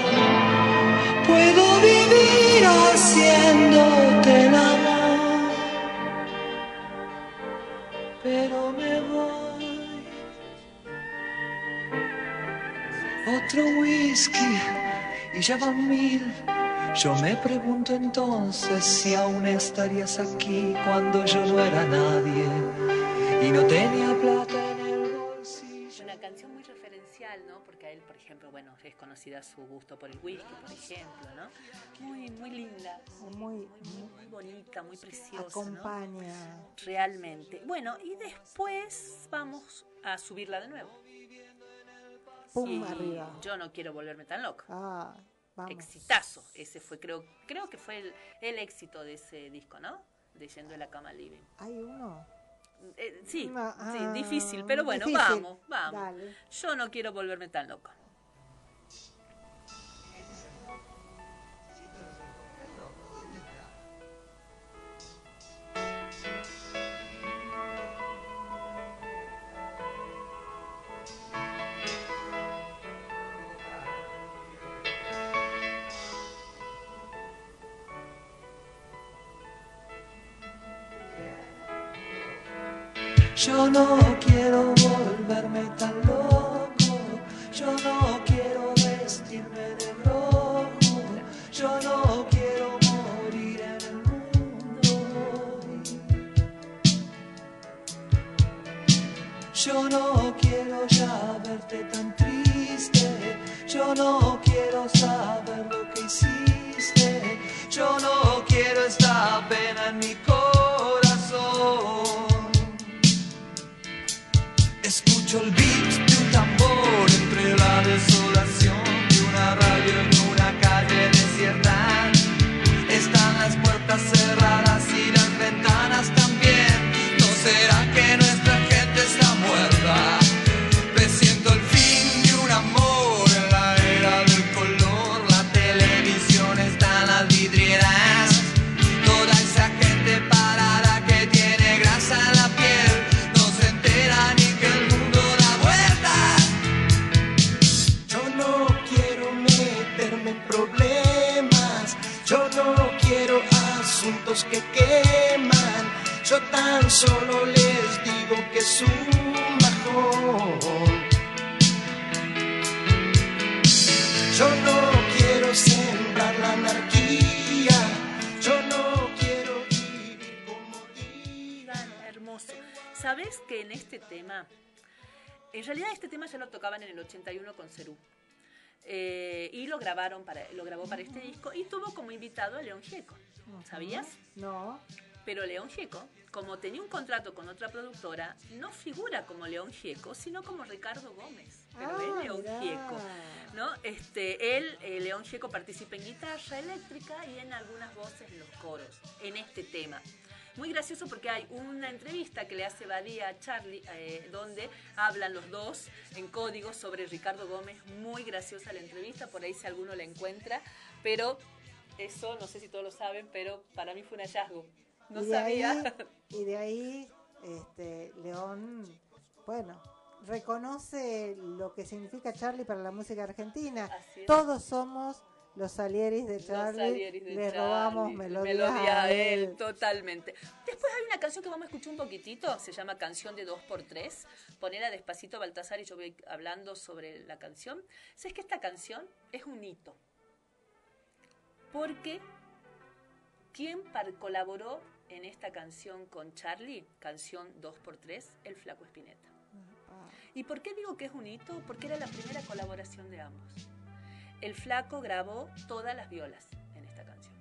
S: puedo vivir haciéndote el amor, pero me voy. Otro whisky y ya van mil. Yo me pregunto entonces si aún estarías aquí cuando yo no era nadie y no tenía plata en el bolsillo.
B: Una canción muy referencial, ¿no? Porque a él, por ejemplo, bueno, es conocida su gusto por el whisky, por ejemplo, ¿no? Muy, muy linda,
C: Muy,
B: muy bonita, muy preciosa, ¿no?
C: acompaña.
B: Realmente. Bueno, y después vamos a subirla de nuevo.
C: Pum,
B: Y
C: arriba.
B: Yo no quiero volverme tan loca.
C: Ah, vamos.
B: Exitazo. Ese fue, creo, creo que fue el, el éxito de ese disco, ¿no? De Yendo de la Cama Living.
C: Hay uno.
B: Eh, sí,
C: No,
B: sí,
C: ah,
B: difícil, pero bueno,
C: difícil.
B: vamos, vamos.
C: Dale.
B: Yo no quiero volverme tan loca.
S: Lo
B: grabaron para, lo grabó para este disco y tuvo como invitado a León Gieco. ¿Sabías?
C: No.
B: Pero León Gieco, como tenía un contrato con otra productora, no figura como León Gieco, sino como Ricardo Gómez. Pero
C: Ah,
B: es León. Gieco. ¿no? Este, él, eh, León Gieco, participa en guitarra eléctrica y en algunas voces en los coros, en este tema. Muy gracioso porque hay una entrevista que le hace Badía a Charlie, eh, donde hablan los dos en código sobre Ricardo Gómez. Muy graciosa la entrevista, por ahí si alguno la encuentra. Pero eso, no sé si todos lo saben, pero para mí fue un hallazgo. No
C: y
B: sabía.
C: Ahí, y de ahí, este, León, bueno, reconoce lo que significa Charlie para la música argentina. Todos somos los Salieris de
B: Los
C: Charlie,
B: Salieris de
C: le
B: Charlie,
C: robamos melodías
B: melodía
C: a él.
B: totalmente. Después hay una canción que vamos a escuchar un poquitito, se llama Canción de 2x3. Ponela despacito Baltasar y yo voy hablando sobre la canción. ¿Sabes que esta canción es un hito? Porque ¿quién par- colaboró en esta canción con Charlie? Canción 2x3, el Flaco Espineta. ¿Y por qué digo que es un hito? Porque era la primera colaboración de ambos. El flaco grabó todas las violas en esta canción.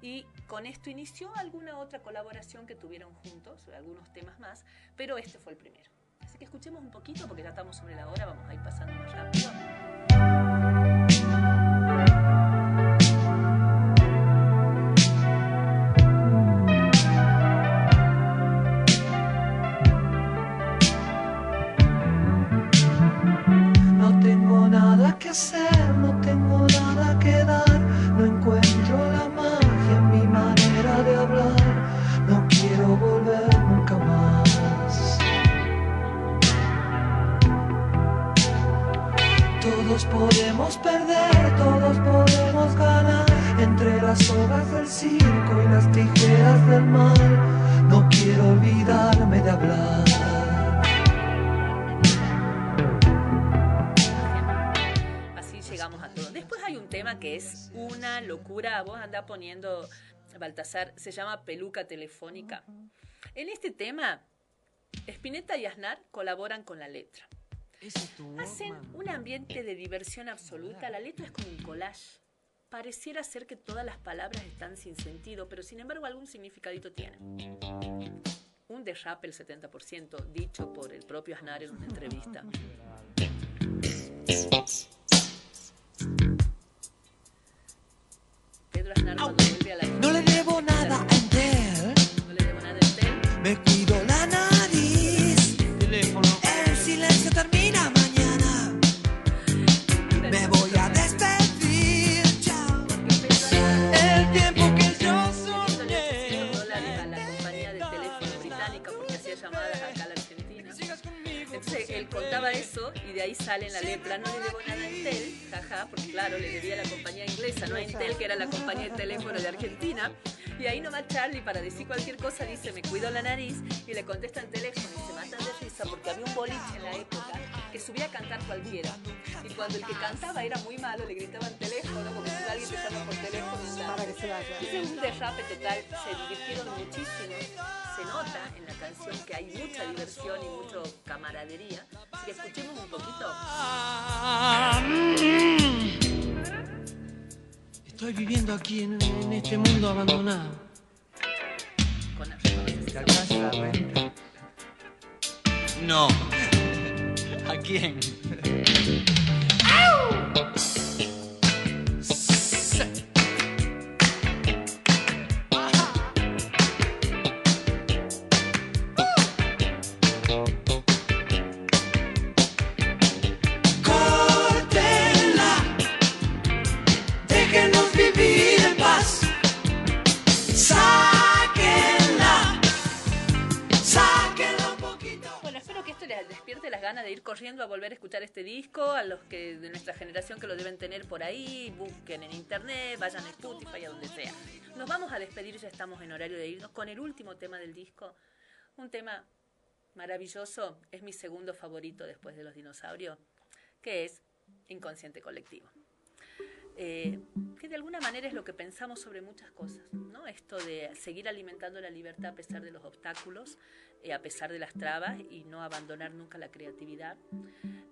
B: Y con esto inició alguna otra colaboración que tuvieron juntos, algunos temas más, pero este fue el primero. Así que escuchemos un poquito porque ya estamos sobre la hora, vamos a ir pasando más rápido. Locura. Vos andás poniendo, Baltasar, se llama Peluca Telefónica. En este tema, Spinetta y Aznar colaboran con la letra. Hacen un ambiente de diversión absoluta. La letra es como un collage. Pareciera ser que todas las palabras están sin sentido, pero sin embargo algún significadito tiene. Un derrape el 70%, dicho por el propio Aznar en una entrevista. Aznar cuando vuelve a la
S: No le debo nada a Entel,
B: no le debo nada a Entel. De ahí sale en la letra, no le debo nada a Intel, jaja, porque claro, le debía a la compañía inglesa, no a Intel, que era la compañía de teléfono de Argentina. Y ahí nomás Charlie, para decir cualquier cosa, dice, me cuido la nariz, y le contestan teléfono y se matan de risa porque había un boliche en la época que subía a cantar cualquiera. Y cuando el que cantaba era muy malo, le gritaban teléfono, como si alguien te llama por teléfono.
C: Para que se vaya.
B: Es un derrape total, se divirtieron muchísimo. Se nota en la canción que hay mucha diversión y mucho camaradería. Así que escuchemos un poquito.
S: Estoy viviendo aquí en, en este mundo abandonado.
X: ¿Te alcanza la renta? No. ¿A quién?
B: este disco. A los que de nuestra generación que lo deben tener por ahí, busquen en internet, vayan a Spotify, a donde sea. Nos vamos a despedir, ya estamos en horario de irnos con el último tema del disco. Un tema maravilloso, es mi segundo favorito después de los dinosaurios, que es Inconsciente Colectivo. Eh, que de alguna manera es lo que pensamos sobre muchas cosas, ¿no? Esto de seguir alimentando la libertad a pesar de los obstáculos, eh, a pesar de las trabas y no abandonar nunca la creatividad.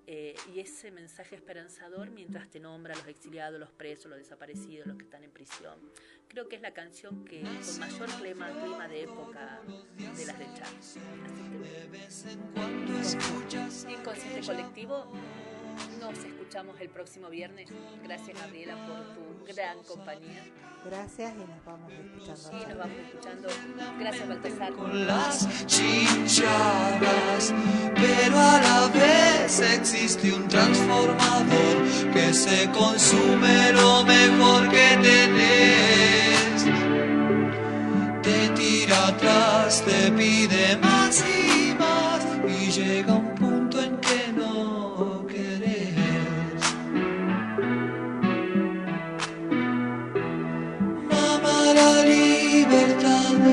B: Eh, y ese mensaje esperanzador mientras te nombra a los exiliados, los presos, los desaparecidos, los que están en prisión. Creo que es la canción que con mayor clima, clima de época de las de Charles. Así que, Inconsciente Colectivo nos escuchamos el próximo viernes. Gracias, Gabriela, por tu gran compañía.
C: Gracias y nos vamos escuchando.
B: Y nos vamos escuchando. Gracias, Baltasar.
S: Con las chinchadas, pero a la vez existe un transformador que se consume lo mejor que tenés. Te tira atrás, te pide más y más y llega un punto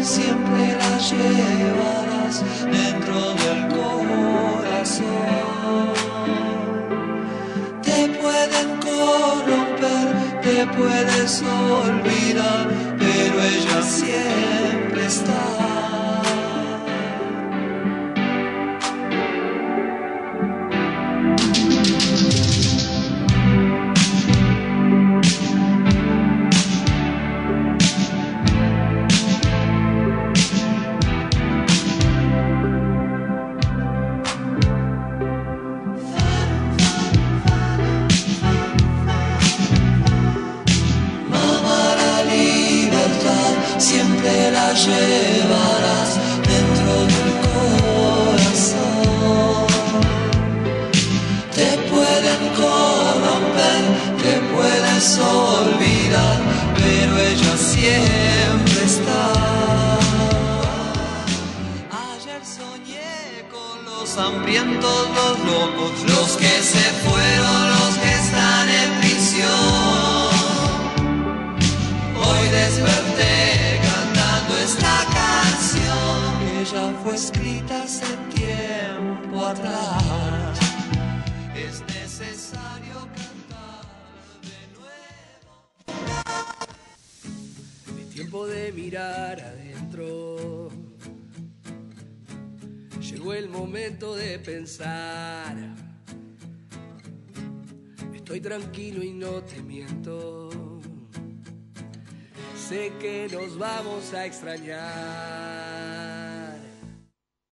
S: siempre la llevarás dentro del corazón. Te pueden corromper, te puedes olvidar, pero ella siempre está.
Y: Que nos vamos a extrañar.